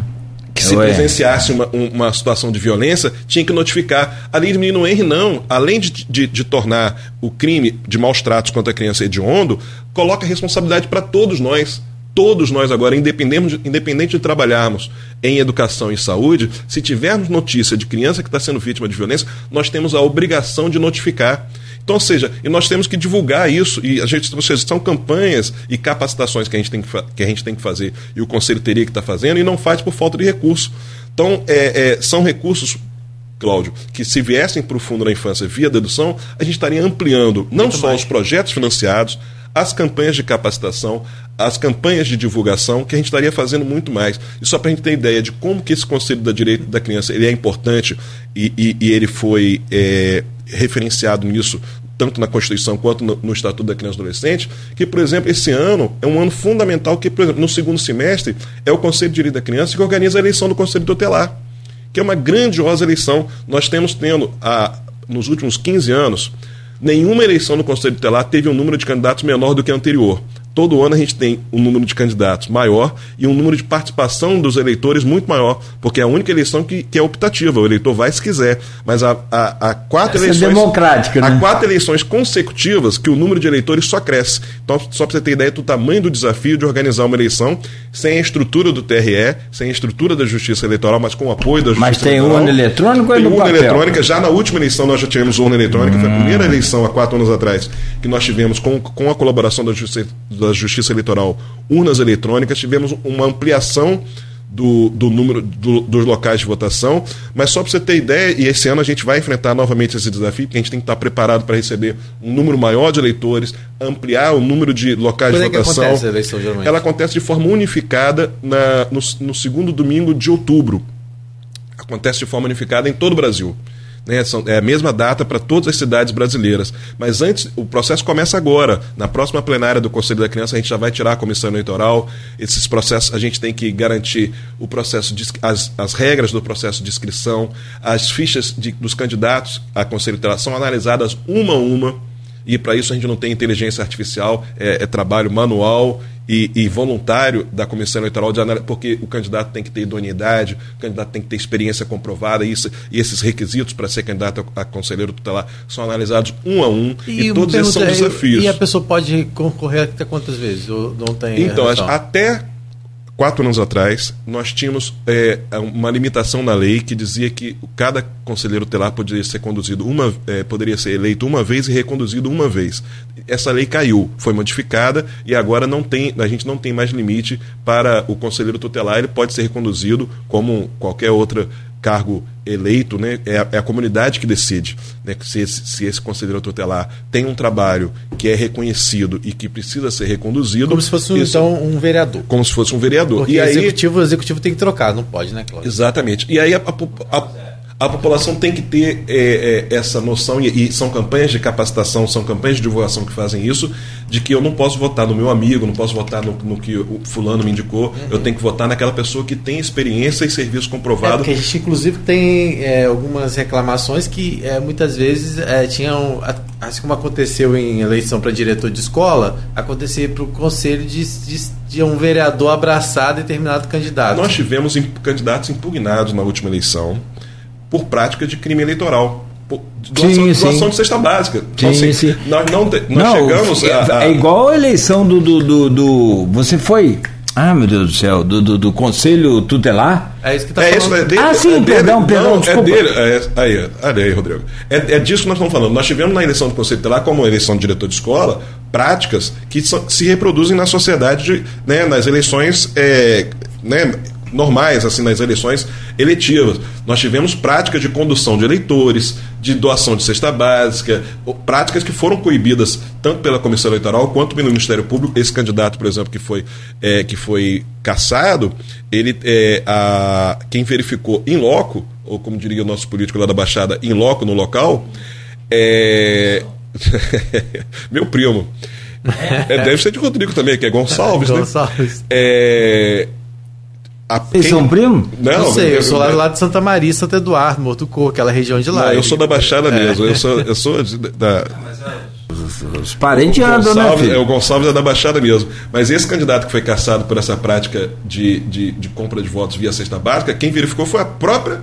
que se Ué. presenciasse uma, um- uma situação de violência, tinha que notificar. A lei do menino Henry, não. Além de, de, de tornar o crime de maus tratos contra a criança hediondo, coloca a responsabilidade para todos nós. Todos nós agora, independente de, independente de trabalharmos em educação e saúde, se tivermos notícia de criança que está sendo vítima de violência, nós temos a obrigação de notificar. Então, ou seja, e nós temos que divulgar isso, e a gente, ou seja, são campanhas e capacitações que a gente tem que, que, a gente tem que fazer, e o Conselho teria que estar tá fazendo, e não faz por falta de recurso. Então, é, é, são recursos Cláudio, que se viessem para o Fundo da Infância via dedução, a gente estaria ampliando não Muito só mais. os projetos financiados, as campanhas de capacitação, as campanhas de divulgação, que a gente estaria fazendo muito mais. E só para a gente ter ideia de como que esse Conselho da Direito da Criança ele é importante e, e, e ele foi é, referenciado nisso tanto na Constituição quanto no, no, Estatuto da Criança e Adolescente, que, por exemplo, esse ano é um ano fundamental que, por exemplo, no segundo semestre, é o Conselho de Direito da Criança que organiza a eleição do Conselho Tutelar, que é uma grandiosa eleição. Nós temos tendo, a, nos últimos 15 anos, nenhuma eleição no Conselho Tutelar teve um número de candidatos menor do que a anterior todo ano a gente tem um número de candidatos maior e um número de participação dos eleitores muito maior, porque é a única eleição que, que é optativa, o eleitor vai se quiser. Mas há, há, há quatro Essa é eleições. É democrática, né? Há quatro eleições consecutivas que o número de eleitores só cresce. Então, só para você ter ideia do tamanho do desafio de organizar uma eleição sem a estrutura do TRE, sem a estrutura da Justiça Eleitoral, mas com o apoio da Justiça Mas tem Eleitoral. urna eletrônica tem ou urna eletrônica. Já na última eleição nós já tivemos urna eletrônica, hum. foi a primeira eleição há quatro anos atrás que nós tivemos com, com a colaboração da Justiça, da Justiça Eleitoral urnas eletrônicas, tivemos uma ampliação do, do número do, dos locais de votação, mas só para você ter ideia, e esse ano a gente vai enfrentar novamente esse desafio, porque a gente tem que estar preparado para receber um número maior de eleitores, ampliar o número de locais Quando de votação. É acontece a eleição? Ela acontece de forma unificada na, no, no segundo domingo de outubro. Acontece de forma unificada em todo o Brasil. Né? São, é a mesma data para todas as cidades brasileiras. Mas antes, o processo começa agora. Na próxima plenária do Conselho da Criança, a gente já vai tirar a comissão eleitoral. Esses processos, a gente tem que garantir o processo de, as, as regras do processo de inscrição, as fichas de, dos candidatos a Conselho Eleitoral são analisadas uma a uma e para isso a gente não tem inteligência artificial, é, é trabalho manual e, e, voluntário da comissão eleitoral, de análise, porque o candidato tem que ter idoneidade, o candidato tem que ter experiência comprovada, e, isso, e esses requisitos para ser candidato a, a conselheiro tutelar são analisados um a um, e, e todos esses são desafios. E a pessoa pode concorrer até quantas vezes? Ou não tem então, até quatro anos atrás, nós tínhamos é, uma limitação na lei que dizia que cada conselheiro tutelar poderia ser conduzido uma, é, poderia ser eleito uma vez e reconduzido uma vez. Essa lei caiu, foi modificada e agora não tem, a gente não tem mais limite para o conselheiro tutelar, ele pode ser reconduzido como qualquer outra cargo eleito, né, é, a, é a comunidade que decide né, se, esse, se esse conselheiro tutelar tem um trabalho que é reconhecido e que precisa ser reconduzido. Como se fosse isso, então um vereador. Como se fosse um vereador. Porque e aí, executivo, o executivo tem que trocar, não pode, né, Cláudio? Exatamente. E aí a, a, a a população tem que ter é, é, essa noção, e, e, são campanhas de capacitação, são campanhas de divulgação que fazem isso, de que eu não posso votar no meu amigo, não posso votar no, no que o fulano me indicou, uhum. eu tenho que votar naquela pessoa que tem experiência e serviço comprovado. É porque a gente, inclusive, tem é, algumas reclamações que é, muitas vezes é, tinham, assim como aconteceu em eleição para diretor de escola, acontecia para o conselho de, de, de, um vereador abraçar determinado candidato. Nós tivemos candidatos impugnados na última eleição por prática de crime eleitoral. Doação, sim, doação sim. de cesta básica. Sim, então, assim, sim. Nós, não, nós não, chegamos é, a, a... é igual a eleição do, do, do, do, Você foi. Ah, meu Deus do céu, do, do, do Conselho Tutelar? É isso que está é falando. Isso, é dele, ah, sim, é dele, perdão, perdão, não, desculpa. É dele, é, aí, aí, Rodrigo. É, é disso que nós estamos falando. Nós tivemos na eleição do Conselho Tutelar, como eleição de diretor de escola, práticas que so, se reproduzem na sociedade, de, né, nas eleições é, né, normais, assim, nas eleições eletivas. Nós tivemos práticas de condução de eleitores, de doação de cesta básica, práticas que foram coibidas tanto pela Comissão Eleitoral quanto pelo Ministério Público. Esse candidato, por exemplo, que foi, é, que foi caçado, ele, é, a, quem verificou em loco, ou como diria o nosso político lá da Baixada, em loco, no local, é... <laughs> meu primo. É, deve ser de Rodrigo também, que é Gonçalves, Gonçalves. né? É, a, Vocês quem... são primo? Não, não sei, eu sou lá do lado de Santa Maria, Santo Eduardo, Morto Cor, aquela região de lá. Não, eu sou da Baixada é. mesmo, eu sou, eu sou de, da... Os parentes andam, né, filho? É, o Gonçalves é da Baixada mesmo. Mas esse candidato que foi caçado por essa prática de, de, de compra de votos via cesta básica, quem verificou foi a própria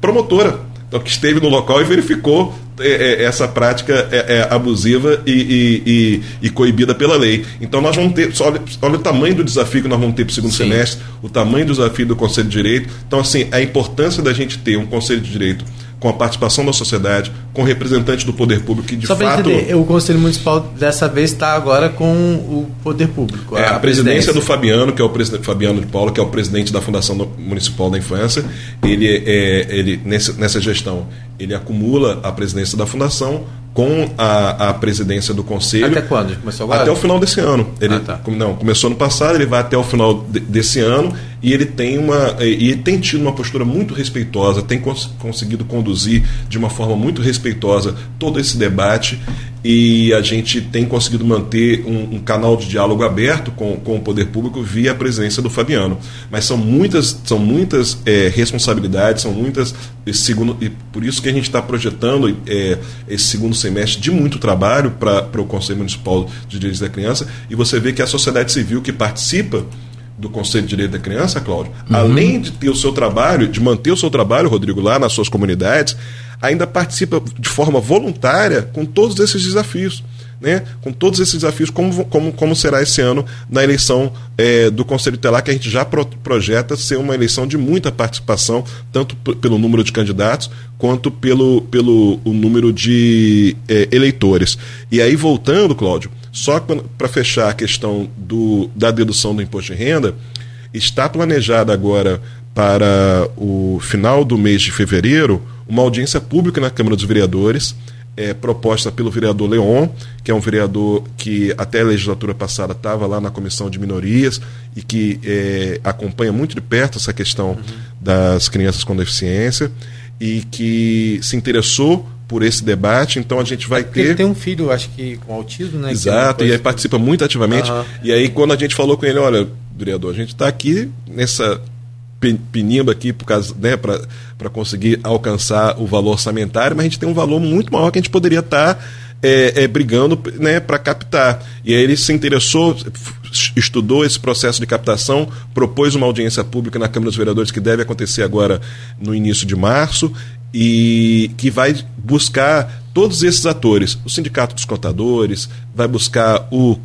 promotora então, que esteve no local e verificou é, é, essa prática é, é abusiva e, e, e, e, coibida pela lei. Então nós vamos ter, olha, olha o tamanho do desafio que nós vamos ter para o segundo Sim. semestre, o tamanho do desafio do Conselho de Direito. Então, assim, a importância da gente ter um Conselho de Direito com a participação da sociedade, com representantes do poder público que de Só fato. Entender, o Conselho Municipal dessa vez está agora com o poder público. É, a, a presidência do Fabiano, que é o presidente Fabiano de Paula, que é o presidente da Fundação Municipal da Infância. Ele, é, ele nessa, nessa gestão, ele acumula a presidência da fundação com a, a presidência do conselho. Até quando? Começou agora? Até o final desse ano. Ele, ah, tá. Não, começou no passado, ele vai até o final de, desse ano e ele tem uma e tem tido uma postura muito respeitosa, tem cons conseguido conduzir de uma forma muito respeitosa todo esse debate e a gente tem conseguido manter um, um, canal de diálogo aberto com, com o poder público via a presença do Fabiano. Mas são muitas, são muitas é, responsabilidades, são muitas. Segundo, e por isso que a gente está projetando é, esse segundo semestre de muito trabalho para o Conselho Municipal de Direitos da Criança, e você vê que a sociedade civil que participa do Conselho de Direito da Criança, Cláudio, uhum. além de ter o seu trabalho, de manter o seu trabalho, Rodrigo, lá nas suas comunidades, ainda participa de forma voluntária com todos esses desafios. Né, com todos esses desafios, como, como, como será esse ano na eleição é, do Conselho Telar, que a gente já pro, projeta ser uma eleição de muita participação, tanto pelo número de candidatos quanto pelo, pelo o número de é, eleitores. E aí, voltando, Cláudio, só para fechar a questão do, da dedução do imposto de renda, está planejada agora para o final do mês de fevereiro uma audiência pública na Câmara dos Vereadores, é, proposta pelo vereador Leon, que é um vereador que até a legislatura passada estava lá na Comissão de Minorias e que é, acompanha muito de perto essa questão uhum. das crianças com deficiência e que se interessou por esse debate, então a gente vai é ter. Ele tem um filho, acho que com autismo, né? Exato, e aí participa muito ativamente. Uhum. E aí, quando a gente falou com ele, olha, vereador, a gente está aqui nessa penimba aqui por causa, né, para conseguir alcançar o valor orçamentário, mas a gente tem um valor muito maior que a gente poderia estar tá, é, é, brigando né, para captar. E aí ele se interessou, estudou esse processo de captação, propôs uma audiência pública na Câmara dos Vereadores que deve acontecer agora no início de março e que vai buscar todos esses atores, o Sindicato dos Contadores, vai buscar o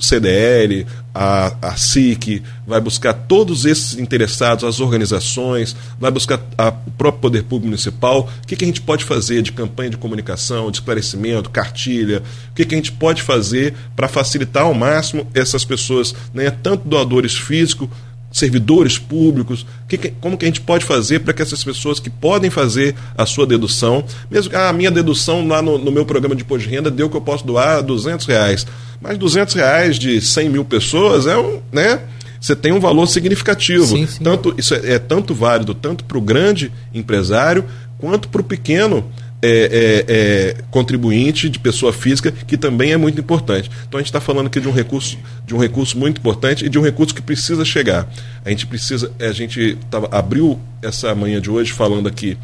CDL, a, a SIC, vai buscar todos esses interessados, as organizações, vai buscar a, o próprio Poder Público Municipal. O que, que, a gente pode fazer de campanha de comunicação, de esclarecimento, cartilha? O que, que a gente pode fazer para facilitar ao máximo essas pessoas, né, tanto doadores físicos servidores públicos, que, como que a gente pode fazer para que essas pessoas que podem fazer a sua dedução, mesmo que ah, a minha dedução lá no, no meu programa de imposto de renda deu que eu posso doar 200 reais, mas 200 reais de 100 mil pessoas é um, né? Você tem um valor significativo. Sim, sim. Tanto, isso é, é tanto válido tanto para o grande empresário quanto para o pequeno é, é, é, contribuinte de pessoa física, que também é muito importante. Então a gente está falando aqui de um recurso, de um recurso muito importante e de um recurso que precisa chegar. A gente precisa, a gente tava, abriu essa manhã de hoje falando aqui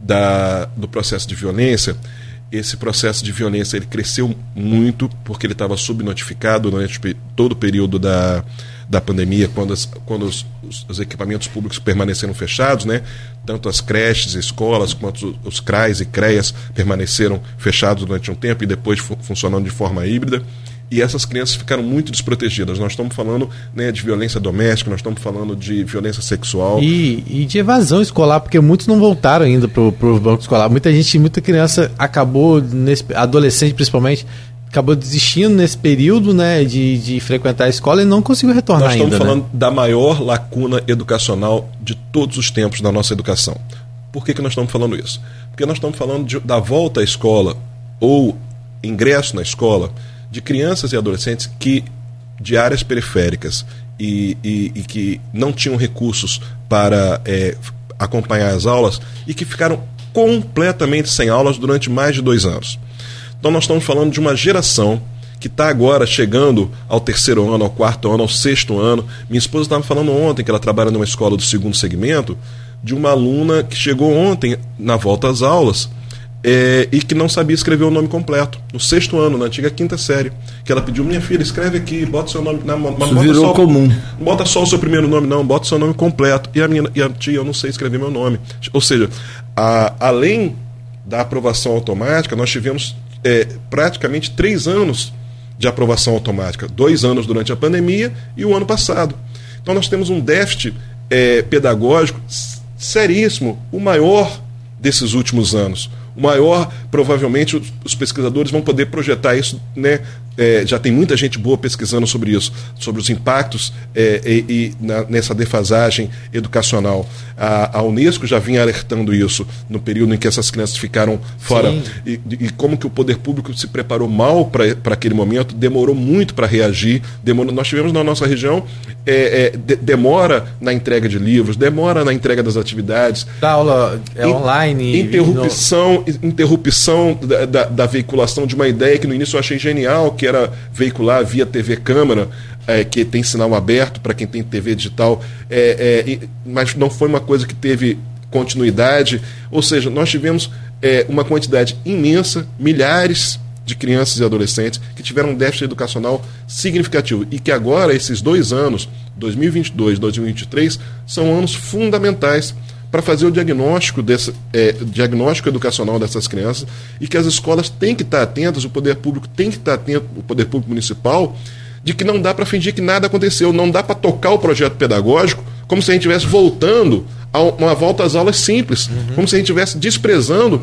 da, do processo de violência. Esse processo de violência ele cresceu muito porque ele estava subnotificado durante todo o período da, da pandemia, quando, as, quando os, os, equipamentos públicos permaneceram fechados, né? tanto as creches, escolas, quanto os, os CRAs e CREAS permaneceram fechados durante um tempo e depois fu funcionando de forma híbrida. E essas crianças ficaram muito desprotegidas. Nós estamos falando né, de violência doméstica, nós estamos falando de violência sexual. E, e de evasão escolar, porque muitos não voltaram ainda para o banco escolar. Muita gente, muita criança acabou, nesse, adolescente principalmente, acabou desistindo nesse período né, de, de frequentar a escola e não conseguiu retornar ainda. Nós estamos ainda, falando né? da maior lacuna educacional de todos os tempos da nossa educação. Por que, que nós estamos falando isso? Porque nós estamos falando de, da volta à escola ou ingresso na escola de crianças e adolescentes que de áreas periféricas e, e, e que não tinham recursos para é, acompanhar as aulas e que ficaram completamente sem aulas durante mais de dois anos. Então nós estamos falando de uma geração que está agora chegando ao terceiro ano, ao quarto ano, ao sexto ano. Minha esposa estava falando ontem que ela trabalha numa escola do segundo segmento, de uma aluna que chegou ontem na volta às aulas é, e que não sabia escrever o nome completo, no sexto ano, na antiga quinta série. Que ela pediu, minha filha, escreve aqui, bota seu nome. Não, mas Isso virou só, comum. Não bota só o seu primeiro nome, não, bota seu nome completo. E a, minha, e a tia, eu não sei escrever meu nome. Ou seja, a, além da aprovação automática, nós tivemos é, praticamente três anos de aprovação automática, dois anos durante a pandemia e o ano passado. Então nós temos um déficit é, pedagógico seríssimo, o maior desses últimos anos. O maior, provavelmente, os pesquisadores vão poder projetar isso, né? É, já tem muita gente boa pesquisando sobre isso, sobre os impactos é, e, e na, nessa defasagem educacional. A, a, Unesco já vinha alertando isso no período em que essas crianças ficaram fora. E, e, como que o poder público se preparou mal para aquele momento, demorou muito para reagir. Demorou, nós tivemos na nossa região é, é de, demora na entrega de livros, demora na entrega das atividades. Da aula é online. Interrupção, no... interrupção da, da, da, veiculação de uma ideia que no início eu achei genial, que era veicular via TV câmera, é, que tem sinal aberto para quem tem TV digital, é, é, mas não foi uma coisa que teve continuidade. Ou seja, nós tivemos é, uma quantidade imensa, milhares de crianças e adolescentes que tiveram um déficit educacional significativo e que agora, esses dois anos, 2022 e 2023, são anos fundamentais para fazer o diagnóstico, desse, é, diagnóstico educacional dessas crianças e que as escolas têm que estar atentas, o poder público tem que estar atento, o poder público municipal, de que não dá para fingir que nada aconteceu, não dá para tocar o projeto pedagógico como se a gente estivesse voltando a uma volta às aulas simples, uhum. como se a gente estivesse desprezando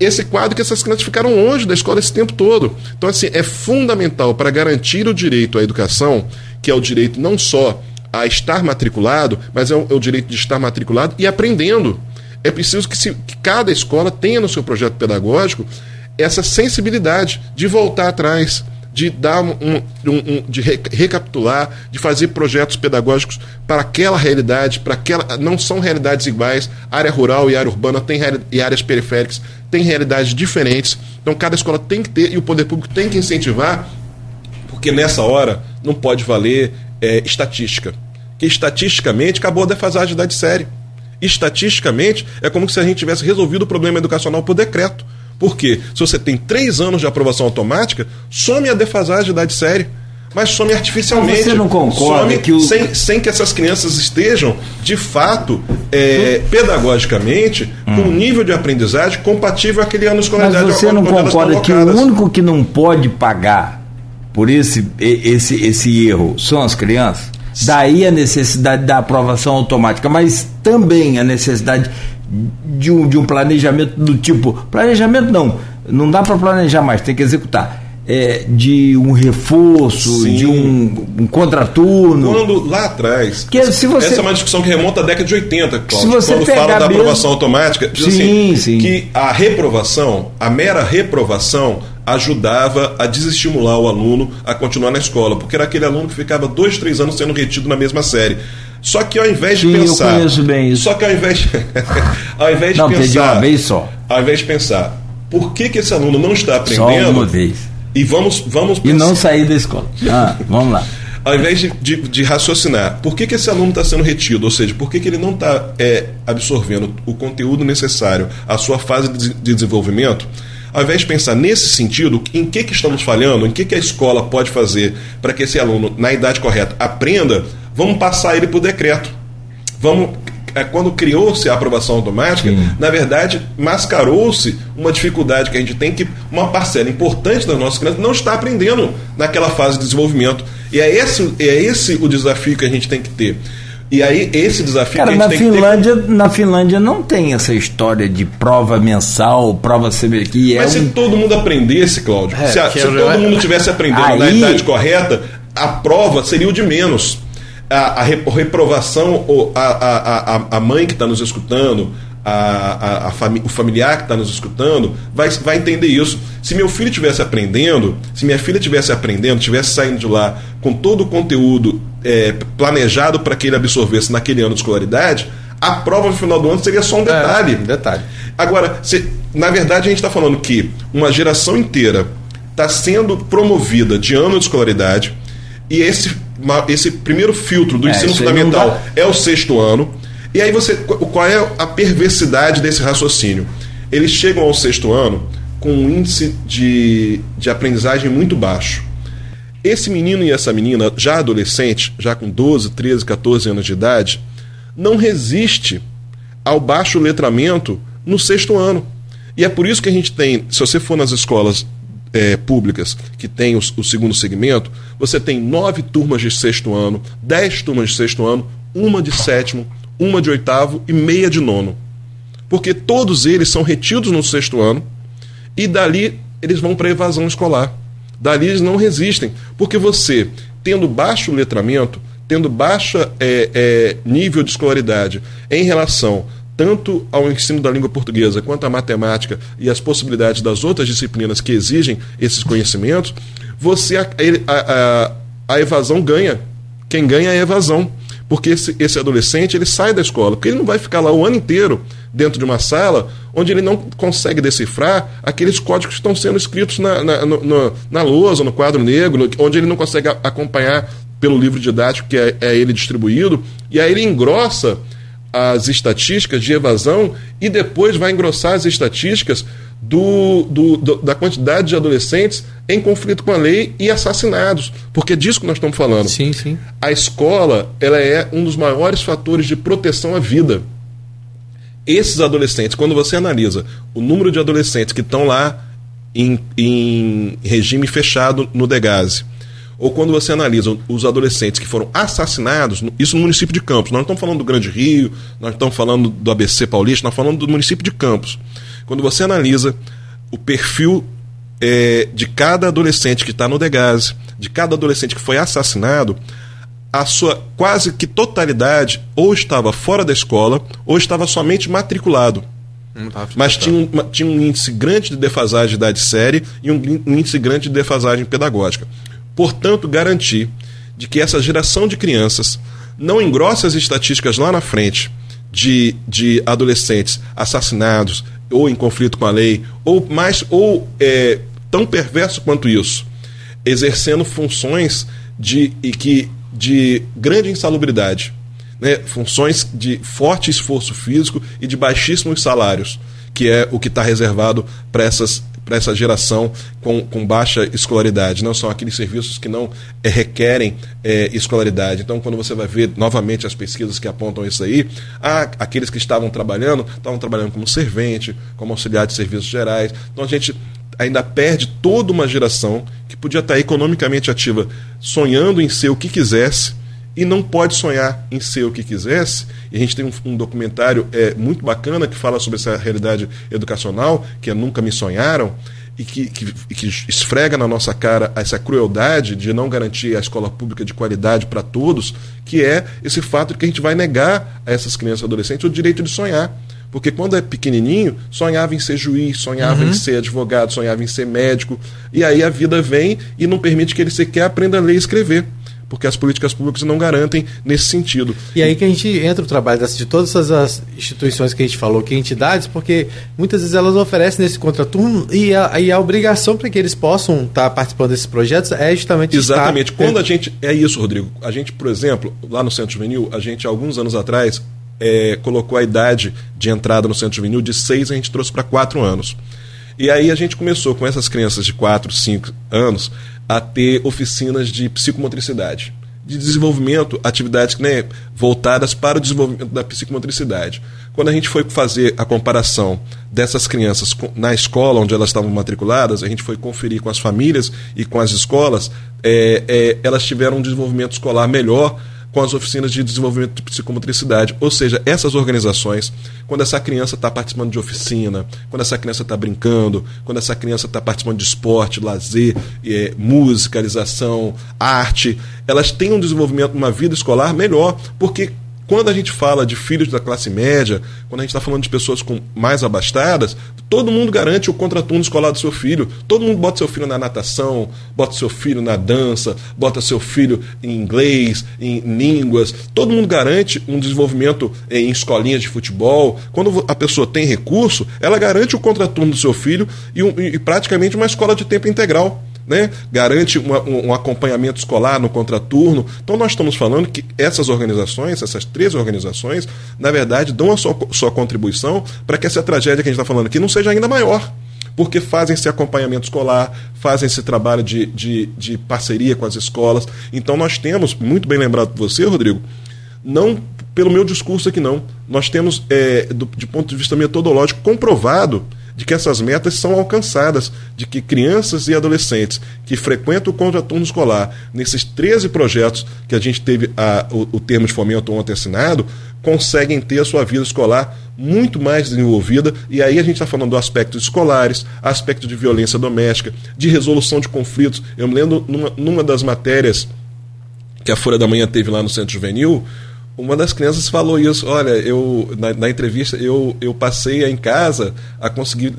esse quadro que essas crianças ficaram longe da escola esse tempo todo. Então, assim, é fundamental para garantir o direito à educação, que é o direito não só a estar matriculado, mas é o, é o direito de estar matriculado e aprendendo. É preciso que, se, que cada escola tenha no seu projeto pedagógico essa sensibilidade de voltar atrás de dar um, um, um, de recapitular, de fazer projetos pedagógicos para aquela realidade, para aquela não são realidades iguais. Área rural e área urbana tem e áreas periféricas têm realidades diferentes. Então cada escola tem que ter e o poder público tem que incentivar, porque nessa hora não pode valer é, estatística, que estatisticamente acabou a defasagem da série. Estatisticamente é como se a gente tivesse resolvido o problema educacional por decreto. Porque se você tem três anos de aprovação automática, some a defasagem de idade série. Mas some artificialmente. Você não concorda some que o... sem, sem que essas crianças estejam, de fato, é, pedagogicamente, hum. com um nível de aprendizagem compatível àquele ano escolar. Mas você não concorda que o único que não pode pagar por esse, esse, esse erro são as crianças? Daí a necessidade da aprovação automática, mas também a necessidade de um, de um planejamento do tipo. Planejamento não, não dá para planejar mais, tem que executar. É, de um reforço, Sim. de um, um contraturno. Quando lá atrás. Que, se você, essa é uma discussão que remonta à década de 80, Cláudio, quando fala da aprovação automática, diz sim, assim, sim. que a reprovação, a mera reprovação, ajudava a desestimular o aluno a continuar na escola, porque era aquele aluno que ficava dois, três anos sendo retido na mesma série. Só que ao invés Sim, de pensar. Eu conheço bem isso. Só que ao invés, <laughs> ao invés não, de pensar. uma vez só. Ao invés de pensar, por que, que esse aluno não está aprendendo? Só uma vez. E vamos, vamos pensar. E não sair da escola. <laughs> Ah, vamos lá. ao invés de, de, de, raciocinar, por que, que esse aluno está sendo retido? Ou seja, por que, que ele não está é, absorvendo o conteúdo necessário à sua fase de, de desenvolvimento? Ao invés de pensar nesse sentido, em que, que estamos falhando, em que, que a escola pode fazer para que esse aluno, na idade correta, aprenda, vamos passar ele para o decreto. Vamos é, quando criou-se a aprovação automática, Sim. na verdade, mascarou-se uma dificuldade que a gente tem que uma parcela importante das nossas crianças não está aprendendo naquela fase de desenvolvimento. E é esse, é esse o desafio que a gente tem que ter. E aí, esse desafio Cara, que a gente na Finlândia, ter... Na Finlândia não tem essa história de prova mensal, prova que é Mas um... se todo mundo aprendesse, Cláudio, é, se, a, se todo mundo tivesse aprendendo aí... na idade correta, a prova seria o de menos. A, a reprovação, a, a, a, a mãe que está nos escutando, a, a, a fami o familiar que está nos escutando vai, vai entender isso. Se meu filho estivesse aprendendo, se minha filha estivesse aprendendo, estivesse saindo de lá com todo o conteúdo é, planejado para que ele absorvesse naquele ano de escolaridade, a prova no final do ano seria só um detalhe. É, um detalhe. Agora, se, na verdade, a gente está falando que uma geração inteira está sendo promovida de ano de escolaridade e esse, esse primeiro filtro do é, ensino fundamental é o sexto ano e aí você. Qual é a perversidade desse raciocínio? Eles chegam ao sexto ano com um índice de, de aprendizagem muito baixo. Esse menino e essa menina, já adolescente, já com 12, 13, 14 anos de idade, não resiste ao baixo letramento no sexto ano. E é por isso que a gente tem, se você for nas escolas é, públicas que tem o, o, segundo segmento, você tem nove turmas de sexto ano, dez turmas de sexto ano, uma de sétimo, uma de oitavo e meia de nono. porque todos eles são retidos no sexto ano e dali eles vão para a evasão escolar. Dali eles não resistem, porque você, tendo baixo letramento, tendo baixo é, é, nível de escolaridade em relação tanto ao ensino da língua portuguesa quanto à matemática e as possibilidades das outras disciplinas que exigem esses conhecimentos, você a, a, a evasão ganha. Quem ganha é a evasão. Porque esse, esse adolescente ele sai da escola, porque ele não vai ficar lá o ano inteiro dentro de uma sala onde ele não consegue decifrar aqueles códigos que estão sendo escritos na, na, no, na lousa, no quadro negro, onde ele não consegue acompanhar pelo livro didático que é, é ele distribuído, e aí ele engrossa as estatísticas de evasão e depois vai engrossar as estatísticas do, do, do, da quantidade de adolescentes em conflito com a lei e assassinados, porque é disso que nós estamos falando. Sim, sim. A escola ela é um dos maiores fatores de proteção à vida. Esses adolescentes, quando você analisa o número de adolescentes que estão lá em, em regime fechado no Degase, ou quando você analisa os adolescentes que foram assassinados, isso no município de Campos, nós não estamos falando do Grande Rio, nós estamos falando do ABC Paulista, nós estamos falando do município de Campos. Quando você analisa o perfil é, de cada adolescente que está no Degase, de cada adolescente que foi assassinado, a sua quase que totalidade ou estava fora da escola ou estava somente matriculado. Mas tinha um, tinha um índice grande de defasagem de idade série e um índice grande de defasagem pedagógica. Portanto, garantir de que essa geração de crianças não engrossa as estatísticas lá na frente de, de adolescentes assassinados ou em conflito com a lei, ou mais ou é, tão perverso quanto isso, exercendo funções de, e que, de grande insalubridade, né? funções de forte esforço físico e de baixíssimos salários, que é o que está reservado para essas para essa geração com, com baixa escolaridade. Não são aqueles serviços que não é, requerem é, escolaridade. Então, quando você vai ver novamente as pesquisas que apontam isso aí, há aqueles que estavam trabalhando, estavam trabalhando como servente, como auxiliar de serviços gerais. Então, a gente ainda perde toda uma geração que podia estar economicamente ativa, sonhando em ser o que quisesse e não pode sonhar em ser o que quisesse. E a gente tem um, um, documentário é, muito bacana que fala sobre essa realidade educacional, que é Nunca Me Sonharam, e que, que, que esfrega na nossa cara essa crueldade de não garantir a escola pública de qualidade para todos, que é esse fato de que a gente vai negar a essas crianças e adolescentes o direito de sonhar. Porque quando é pequenininho, sonhava em ser juiz, sonhava uhum. em ser advogado, sonhava em ser médico. E aí a vida vem e não permite que ele sequer aprenda a ler e escrever porque as políticas públicas não garantem nesse sentido. E aí que a gente entra o trabalho de todas essas instituições que a gente falou, que entidades, porque muitas vezes elas oferecem nesse contraturno e a, e a obrigação para que eles possam estar tá participando desses projetos é justamente Exatamente. Estar... Quando a gente. É isso, Rodrigo. A gente, por exemplo, lá no Centro Juvenil, a gente, alguns anos atrás, é, colocou a idade de entrada no Centro Juvenil de seis, a gente trouxe para quatro anos. E aí a gente começou com essas crianças de 4, 5 anos a ter oficinas de psicomotricidade, de desenvolvimento, atividades né, voltadas para o desenvolvimento da psicomotricidade. Quando a gente foi fazer a comparação dessas crianças na escola onde elas estavam matriculadas, a gente foi conferir com as famílias e com as escolas, é, é, elas tiveram um desenvolvimento escolar melhor com as oficinas de desenvolvimento de psicomotricidade. Ou seja, essas organizações, quando essa criança está participando de oficina, quando essa criança está brincando, quando essa criança está participando de esporte, lazer, é, musicalização, arte, elas têm um desenvolvimento, uma vida escolar melhor, porque quando a gente fala de filhos da classe média, quando a gente está falando de pessoas com mais abastadas, todo mundo garante o contraturno escolar do seu filho. Todo mundo bota seu filho na natação, bota seu filho na dança, bota seu filho em inglês, em línguas. Todo mundo garante um desenvolvimento em escolinhas de futebol. Quando a pessoa tem recurso, ela garante o contraturno do seu filho e, e praticamente uma escola de tempo integral né? garante uma, um, um, acompanhamento escolar no contraturno. Então, nós estamos falando que essas organizações, essas três organizações, na verdade, dão a sua, sua contribuição para que essa tragédia que a gente está falando aqui não seja ainda maior porque fazem esse acompanhamento escolar, fazem esse trabalho de, de, de, parceria com as escolas. Então nós temos, muito bem lembrado por você, Rodrigo, não pelo meu discurso aqui não, nós temos, é, do, de ponto de vista metodológico, comprovado de que essas metas são alcançadas, de que crianças e adolescentes que frequentam o contraturno escolar, nesses 13 projetos que a gente teve a, o, o termo de fomento ontem assinado, conseguem ter a sua vida escolar muito mais desenvolvida, e aí a gente está falando do aspectos escolares, aspecto de violência doméstica, de resolução de conflitos. Eu me lembro numa, numa das matérias que a Folha da Manhã teve lá no Centro Juvenil, uma das crianças falou isso. Olha, eu na, na, entrevista eu, eu passei em casa a conseguir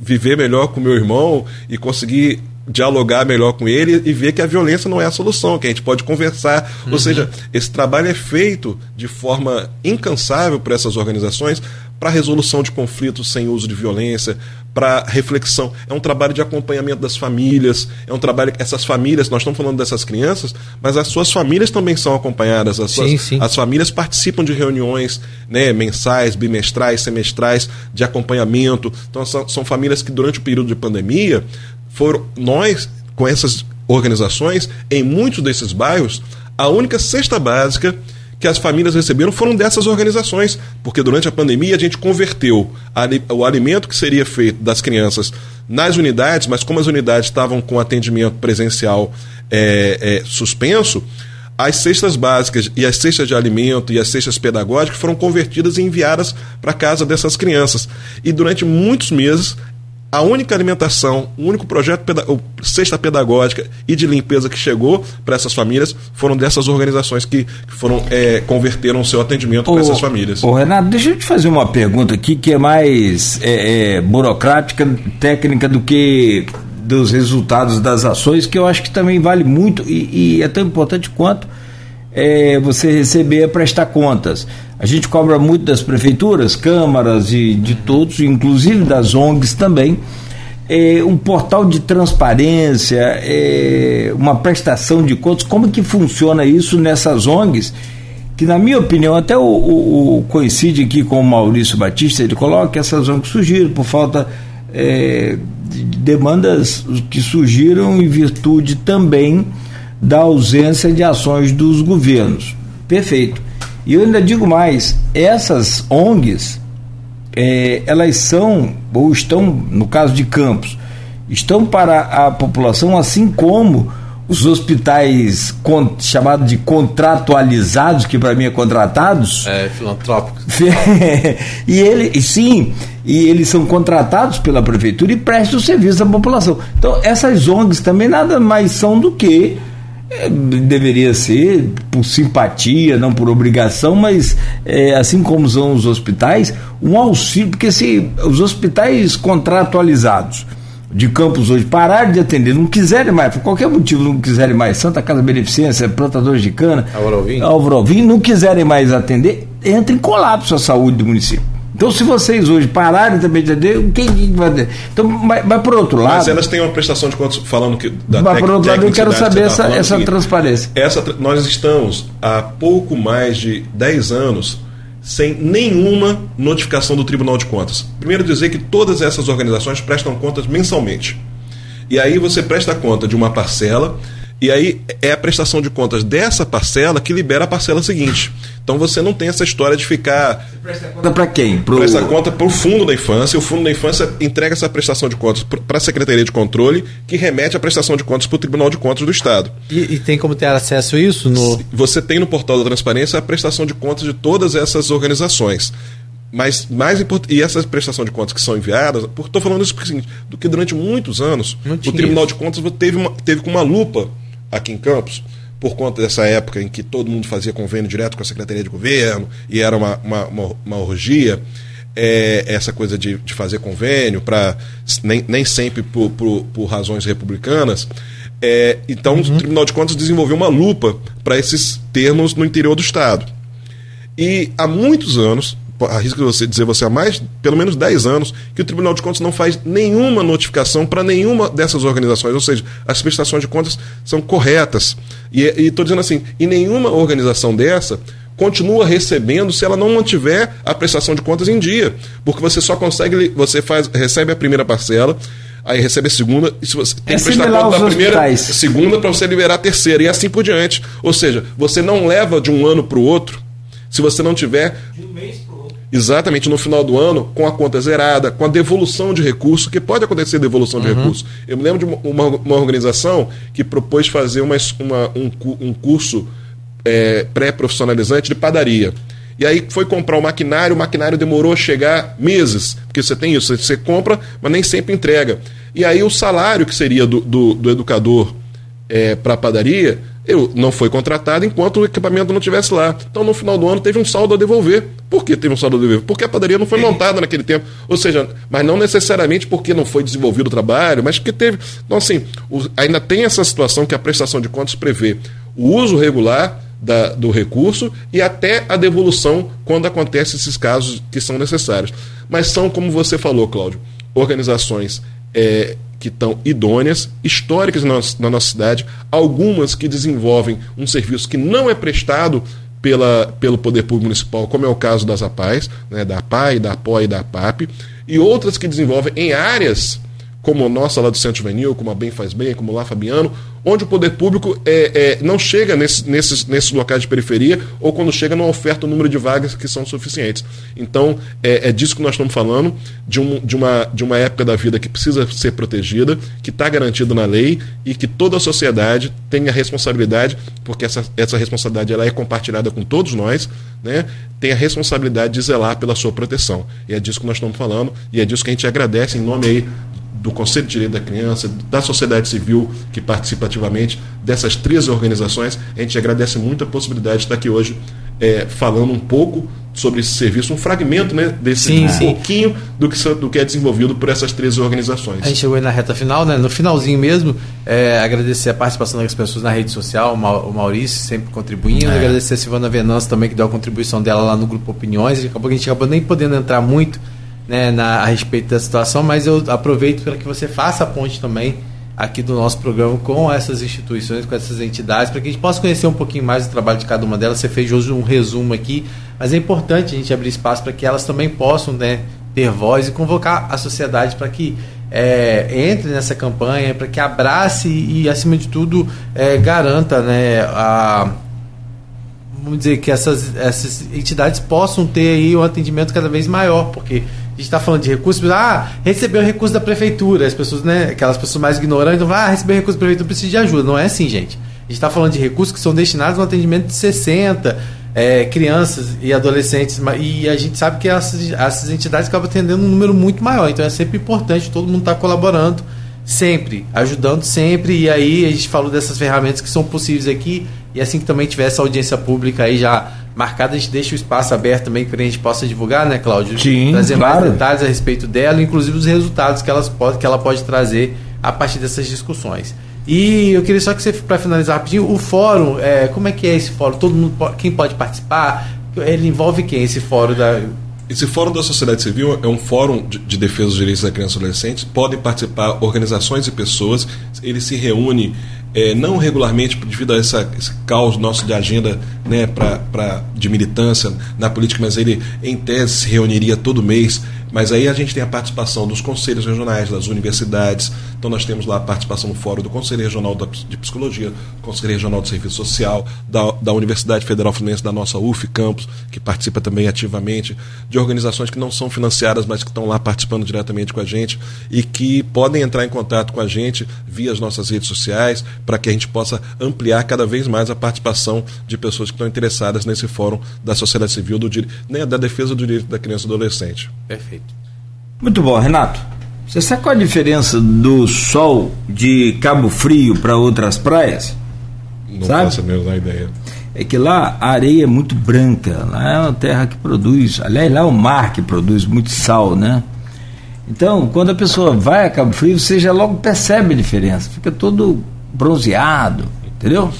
viver melhor com meu irmão e conseguir dialogar melhor com ele e ver que a violência não é a solução, que a gente pode conversar. Uhum. Ou seja, esse trabalho é feito de forma incansável por essas organizações para resolução de conflitos sem uso de violência, para reflexão. É um trabalho de acompanhamento das famílias, é um trabalho que essas famílias, nós estamos falando dessas crianças, mas as suas famílias também são acompanhadas. As, suas, sim, sim. as famílias participam de reuniões né, mensais, bimestrais, semestrais, de acompanhamento. Então, são, são famílias que, durante o período de pandemia, foram nós, com essas organizações, em muitos desses bairros, a única cesta básica que as famílias receberam foram dessas organizações, porque durante a pandemia a gente converteu o alimento que seria feito das crianças nas unidades, mas como as unidades estavam com atendimento presencial é, é, suspenso, as cestas básicas e as cestas de alimento e as cestas pedagógicas foram convertidas e enviadas para casa dessas crianças. E durante muitos meses a única alimentação, o único projeto cesta pedagógica e de limpeza que chegou para essas famílias foram dessas organizações que, foram é, converteram o seu atendimento para essas famílias. Ô Renato, deixa eu te fazer uma pergunta aqui que é mais é, é, burocrática, técnica do que dos resultados das ações, que eu acho que também vale muito e, e é tão importante quanto é, você receber a prestar contas. A gente cobra muito das prefeituras, câmaras e de todos, inclusive das ONGs também, é, um portal de transparência, é, uma prestação de contas. Como que funciona isso nessas ONGs? Que, na minha opinião, até o, o, o coincide aqui com o Maurício Batista, ele coloca que essas ONGs surgiram por falta é, de demandas que surgiram em virtude também da ausência de ações dos governos. Perfeito. E eu ainda digo mais, essas ONGs, é, elas são, ou estão, no caso de Campos, estão para a população assim como os hospitais chamados de contratualizados, que para mim é contratados. É, filantrópicos. <laughs> e ele, sim, e eles são contratados pela prefeitura e prestam serviço à população. Então, essas ONGs também nada mais são do que é, deveria ser por simpatia, não por obrigação, mas é, assim como são os hospitais, um auxílio, porque se os hospitais contratualizados de campos hoje pararam de atender, não quiserem mais, por qualquer motivo não quiserem mais, Santa Casa Beneficência, plantadores de cana, Álvaro Alvim, não quiserem mais atender, entra em colapso a saúde do município. Então, se vocês hoje pararem também de atender, quem vai atender? Então, mas, mas, por outro lado. Mas elas têm uma prestação de contas falando que. Da mas por outro lado, eu quero saber tá essa, essa seguinte, transparência. Essa, nós estamos há pouco mais de 10 anos sem nenhuma notificação do Tribunal de Contas. Primeiro, dizer que todas essas organizações prestam contas mensalmente. E aí você presta conta de uma parcela e aí é a prestação de contas dessa parcela que libera a parcela seguinte. Então você não tem essa história de ficar. Você presta conta para quem? Pro... Presta conta para o Fundo da Infância. O Fundo da Infância entrega essa prestação de contas para a Secretaria de Controle, que remete a prestação de contas para o Tribunal de Contas do Estado. E, e, tem como ter acesso a isso? No... Você tem no portal da transparência a prestação de contas de todas essas organizações. Mas mais importante, e essas prestações de contas que são enviadas, estou falando isso porque, assim, do que durante muitos anos o Tribunal isso. de Contas teve, uma, teve com uma lupa aqui em Campos, por conta dessa época em que todo mundo fazia convênio direto com a Secretaria de Governo e era uma, uma, uma, uma orgia, é, essa coisa de, de fazer convênio, para nem, nem sempre por, por, por razões republicanas. É, então, uhum. o Tribunal de Contas desenvolveu uma lupa para esses termos no interior do Estado. E há muitos anos, arrisco você dizer você há mais, pelo menos 10 anos, que o Tribunal de Contas não faz nenhuma notificação para nenhuma dessas organizações, ou seja, as prestações de contas são corretas. E estou dizendo assim, e nenhuma organização dessa continua recebendo se ela não mantiver a prestação de contas em dia, porque você só consegue, você faz, recebe a primeira parcela, aí recebe a segunda, e se você tem é que prestar conta da primeira, hospitais. segunda para você liberar a terceira, e assim por diante. Ou seja, você não leva de um ano para o outro se você não tiver. De um mês exatamente no final do ano, com a conta zerada, com a devolução de recursos, que pode acontecer devolução de uhum. recursos. Eu me lembro de uma, uma organização que propôs fazer uma, uma um, um curso é, pré-profissionalizante de padaria. E aí foi comprar o maquinário, o maquinário demorou a chegar meses, porque você tem isso, você compra, mas nem sempre entrega. E aí o salário que seria do, do, do educador é, para a padaria eu não foi contratado enquanto o equipamento não estivesse lá. Então, no final do ano, teve um saldo a devolver. Por que teve um saldo a devolver? Porque a padaria não foi montada naquele tempo. Ou seja, mas não necessariamente porque não foi desenvolvido o trabalho, mas porque teve. Então, assim, ainda tem essa situação que a prestação de contas prevê o uso regular da, do recurso e até a devolução quando acontecem esses casos que são necessários. Mas são, como você falou, Cláudio, organizações é, que estão idôneas, históricas na nossa, na nossa cidade, algumas que desenvolvem um serviço que não é prestado pela, pelo Poder Público Municipal, como é o caso das APAES, né, da APAI, da APOI e da APAP, e outras que desenvolvem em áreas como a nossa lá do Centro Juvenil, como a Bem Faz Bem, como lá Fabiano, onde o poder público é, é, não chega nesse, nesses, nesses locais de periferia ou quando chega não oferta o número de vagas que são suficientes. Então, é, é disso que nós estamos falando, de, um, de, uma, de uma época da vida que precisa ser protegida, que está garantida na lei e que toda a sociedade tem a responsabilidade, porque essa, essa responsabilidade ela é compartilhada com todos nós, né, tem a responsabilidade de zelar pela sua proteção. E é disso que nós estamos falando e é disso que a gente agradece em nome aí do Conselho de Direito da Criança, da sociedade civil que participa ativamente, dessas três organizações. A gente agradece muito a possibilidade de estar aqui hoje é, falando um pouco sobre esse serviço, um fragmento né, desse sim, um sim. pouquinho do que, do que é desenvolvido por essas três organizações. A gente chegou aí na reta final, né? no finalzinho mesmo, é, agradecer a participação das pessoas na rede social, o Maurício sempre contribuindo, é. agradecer a Silvana Venâncio também, que deu a contribuição dela lá no Grupo Opiniões, e acabou que a gente acabou nem podendo entrar muito né, na, a respeito da situação, mas eu aproveito para que você faça a ponte também aqui do nosso programa com essas instituições, com essas entidades, para que a gente possa conhecer um pouquinho mais do trabalho de cada uma delas. Você fez hoje um resumo aqui, mas é importante a gente abrir espaço para que elas também possam né, ter voz e convocar a sociedade para que é, entre nessa campanha, para que abrace e, acima de tudo, é, garanta né, a vamos dizer que essas, essas entidades possam ter aí um atendimento cada vez maior, porque a gente está falando de recursos, ah, recebeu recurso da prefeitura, as pessoas, né, aquelas pessoas mais ignorantes, vão, ah, recebeu recurso da prefeitura, precisa de ajuda. Não é assim, gente. A gente está falando de recursos que são destinados ao atendimento de 60 é, crianças e adolescentes, e a gente sabe que essas, essas entidades acabam atendendo um número muito maior, então é sempre importante todo mundo estar tá colaborando sempre, ajudando sempre, e aí a gente falou dessas ferramentas que são possíveis aqui, e assim que também tiver essa audiência pública aí já marcada, a gente deixa o espaço aberto também para a gente possa divulgar, né, Cláudio? Sim, trazer claro. mais detalhes a respeito dela, inclusive os resultados que, elas pode, que ela pode trazer a partir dessas discussões. E eu queria só que você, para finalizar rapidinho, o fórum, é, como é que é esse fórum? Todo mundo, quem pode participar? Ele envolve quem esse fórum da esse Fórum da Sociedade Civil é um fórum de, de defesa dos direitos da criança e adolescente. Podem participar organizações e pessoas. Ele se reúne é, não regularmente devido a essa, esse caos nosso de agenda né, pra, pra, de militância na política, mas ele, em tese, se reuniria todo mês mas aí a gente tem a participação dos conselhos regionais, das universidades. Então nós temos lá a participação no Fórum do Conselho Regional de Psicologia, Conselho Regional de Serviço Social, da, da Universidade Federal Fluminense, da nossa UF Campus, que participa também ativamente, de organizações que não são financiadas, mas que estão lá participando diretamente com a gente e que podem entrar em contato com a gente via as nossas redes sociais, para que a gente possa ampliar cada vez mais a participação de pessoas que estão interessadas nesse fórum da sociedade civil, do, né, da defesa do direito da criança e do adolescente. Perfeito. Muito bom, Renato. Você sabe qual a diferença do sol de Cabo Frio para outras praias? Não sabe? faço a menor ideia. É que lá a areia é muito branca, lá é uma terra que produz, aliás, lá é o mar que produz muito sal, né? Então, quando a pessoa vai a Cabo Frio, você já logo percebe a diferença, fica todo bronzeado, entendeu?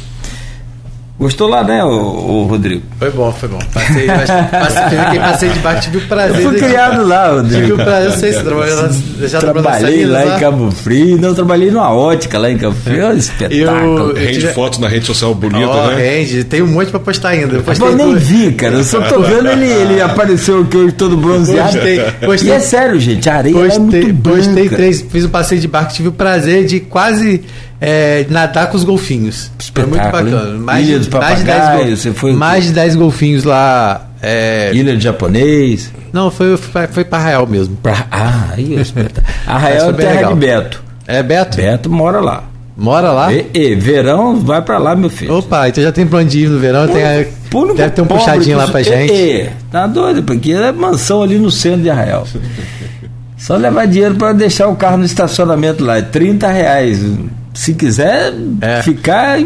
Gostou lá, né, o, Rodrigo? Foi bom, foi bom. Passei, passei, passei de baixo, tive o prazer. Eu fui criado lá, Rodrigo. Tive o prazer, não sei se trabalhou lá. Já trabalhei lá, lá em Cabo Frio, não, trabalhei numa ótica lá em Cabo Frio, é um espetáculo. Eu, rende tive... fotos na rede social bonita, oh, né? Rende, tem um monte pra postar ainda. Eu, eu nem vi, cara, eu só tô vendo ele, ele apareceu aqui hoje todo bronzeado. Gostei, gostei. E é sério, gente, a areia gostei, é muito branca. Gostei, três, fiz um passeio de barco, tive o prazer de quase é, nadar com os golfinhos. Foi muito bacana. Mais, Ilha dos Papagaios, você foi mais de 10 golfinhos lá. É... Ilha de Japonês. Não, foi, foi, foi para Arraial mesmo. Pra, ah, aí é <laughs> Arraial é terra legal. de Beto. É Beto? Beto mora lá. Mora lá? E, e, verão, vai pra lá, meu filho. Opa, então já tem plano de ir no verão, tem, deve ter um puxadinho lá pra gente. E, tá doido, porque é mansão ali no centro de Arraial. <laughs> Só levar dinheiro para deixar o carro no estacionamento lá, é 30 reais. Se quiser é. ficar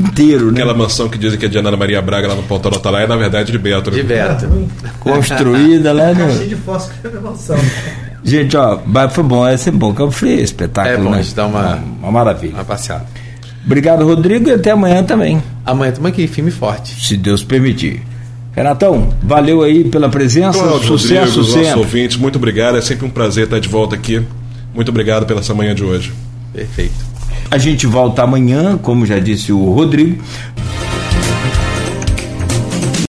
inteiro, né? Aquela mansão que dizem que é de Ana Maria Braga lá no Ponta Nota lá é na verdade de Beto. Né? De Beto. <laughs> Construída lá no. de fósforo mansão. <laughs> Gente, ó, foi bom, é sempre bom. Cabo Frio, espetáculo. É bom, né? a gente dá uma, uma maravilha. Uma passeada. Obrigado, Rodrigo, e até amanhã também. Amanhã estamos aqui, firme e forte. Se Deus permitir. Renatão, valeu aí pela presença, Cláudio, sucesso Rodrigo, sempre. Ouvintes, muito obrigado, é sempre um prazer estar de volta aqui. Muito obrigado pela essa manhã de hoje. Perfeito. A gente volta amanhã, como já disse o Rodrigo.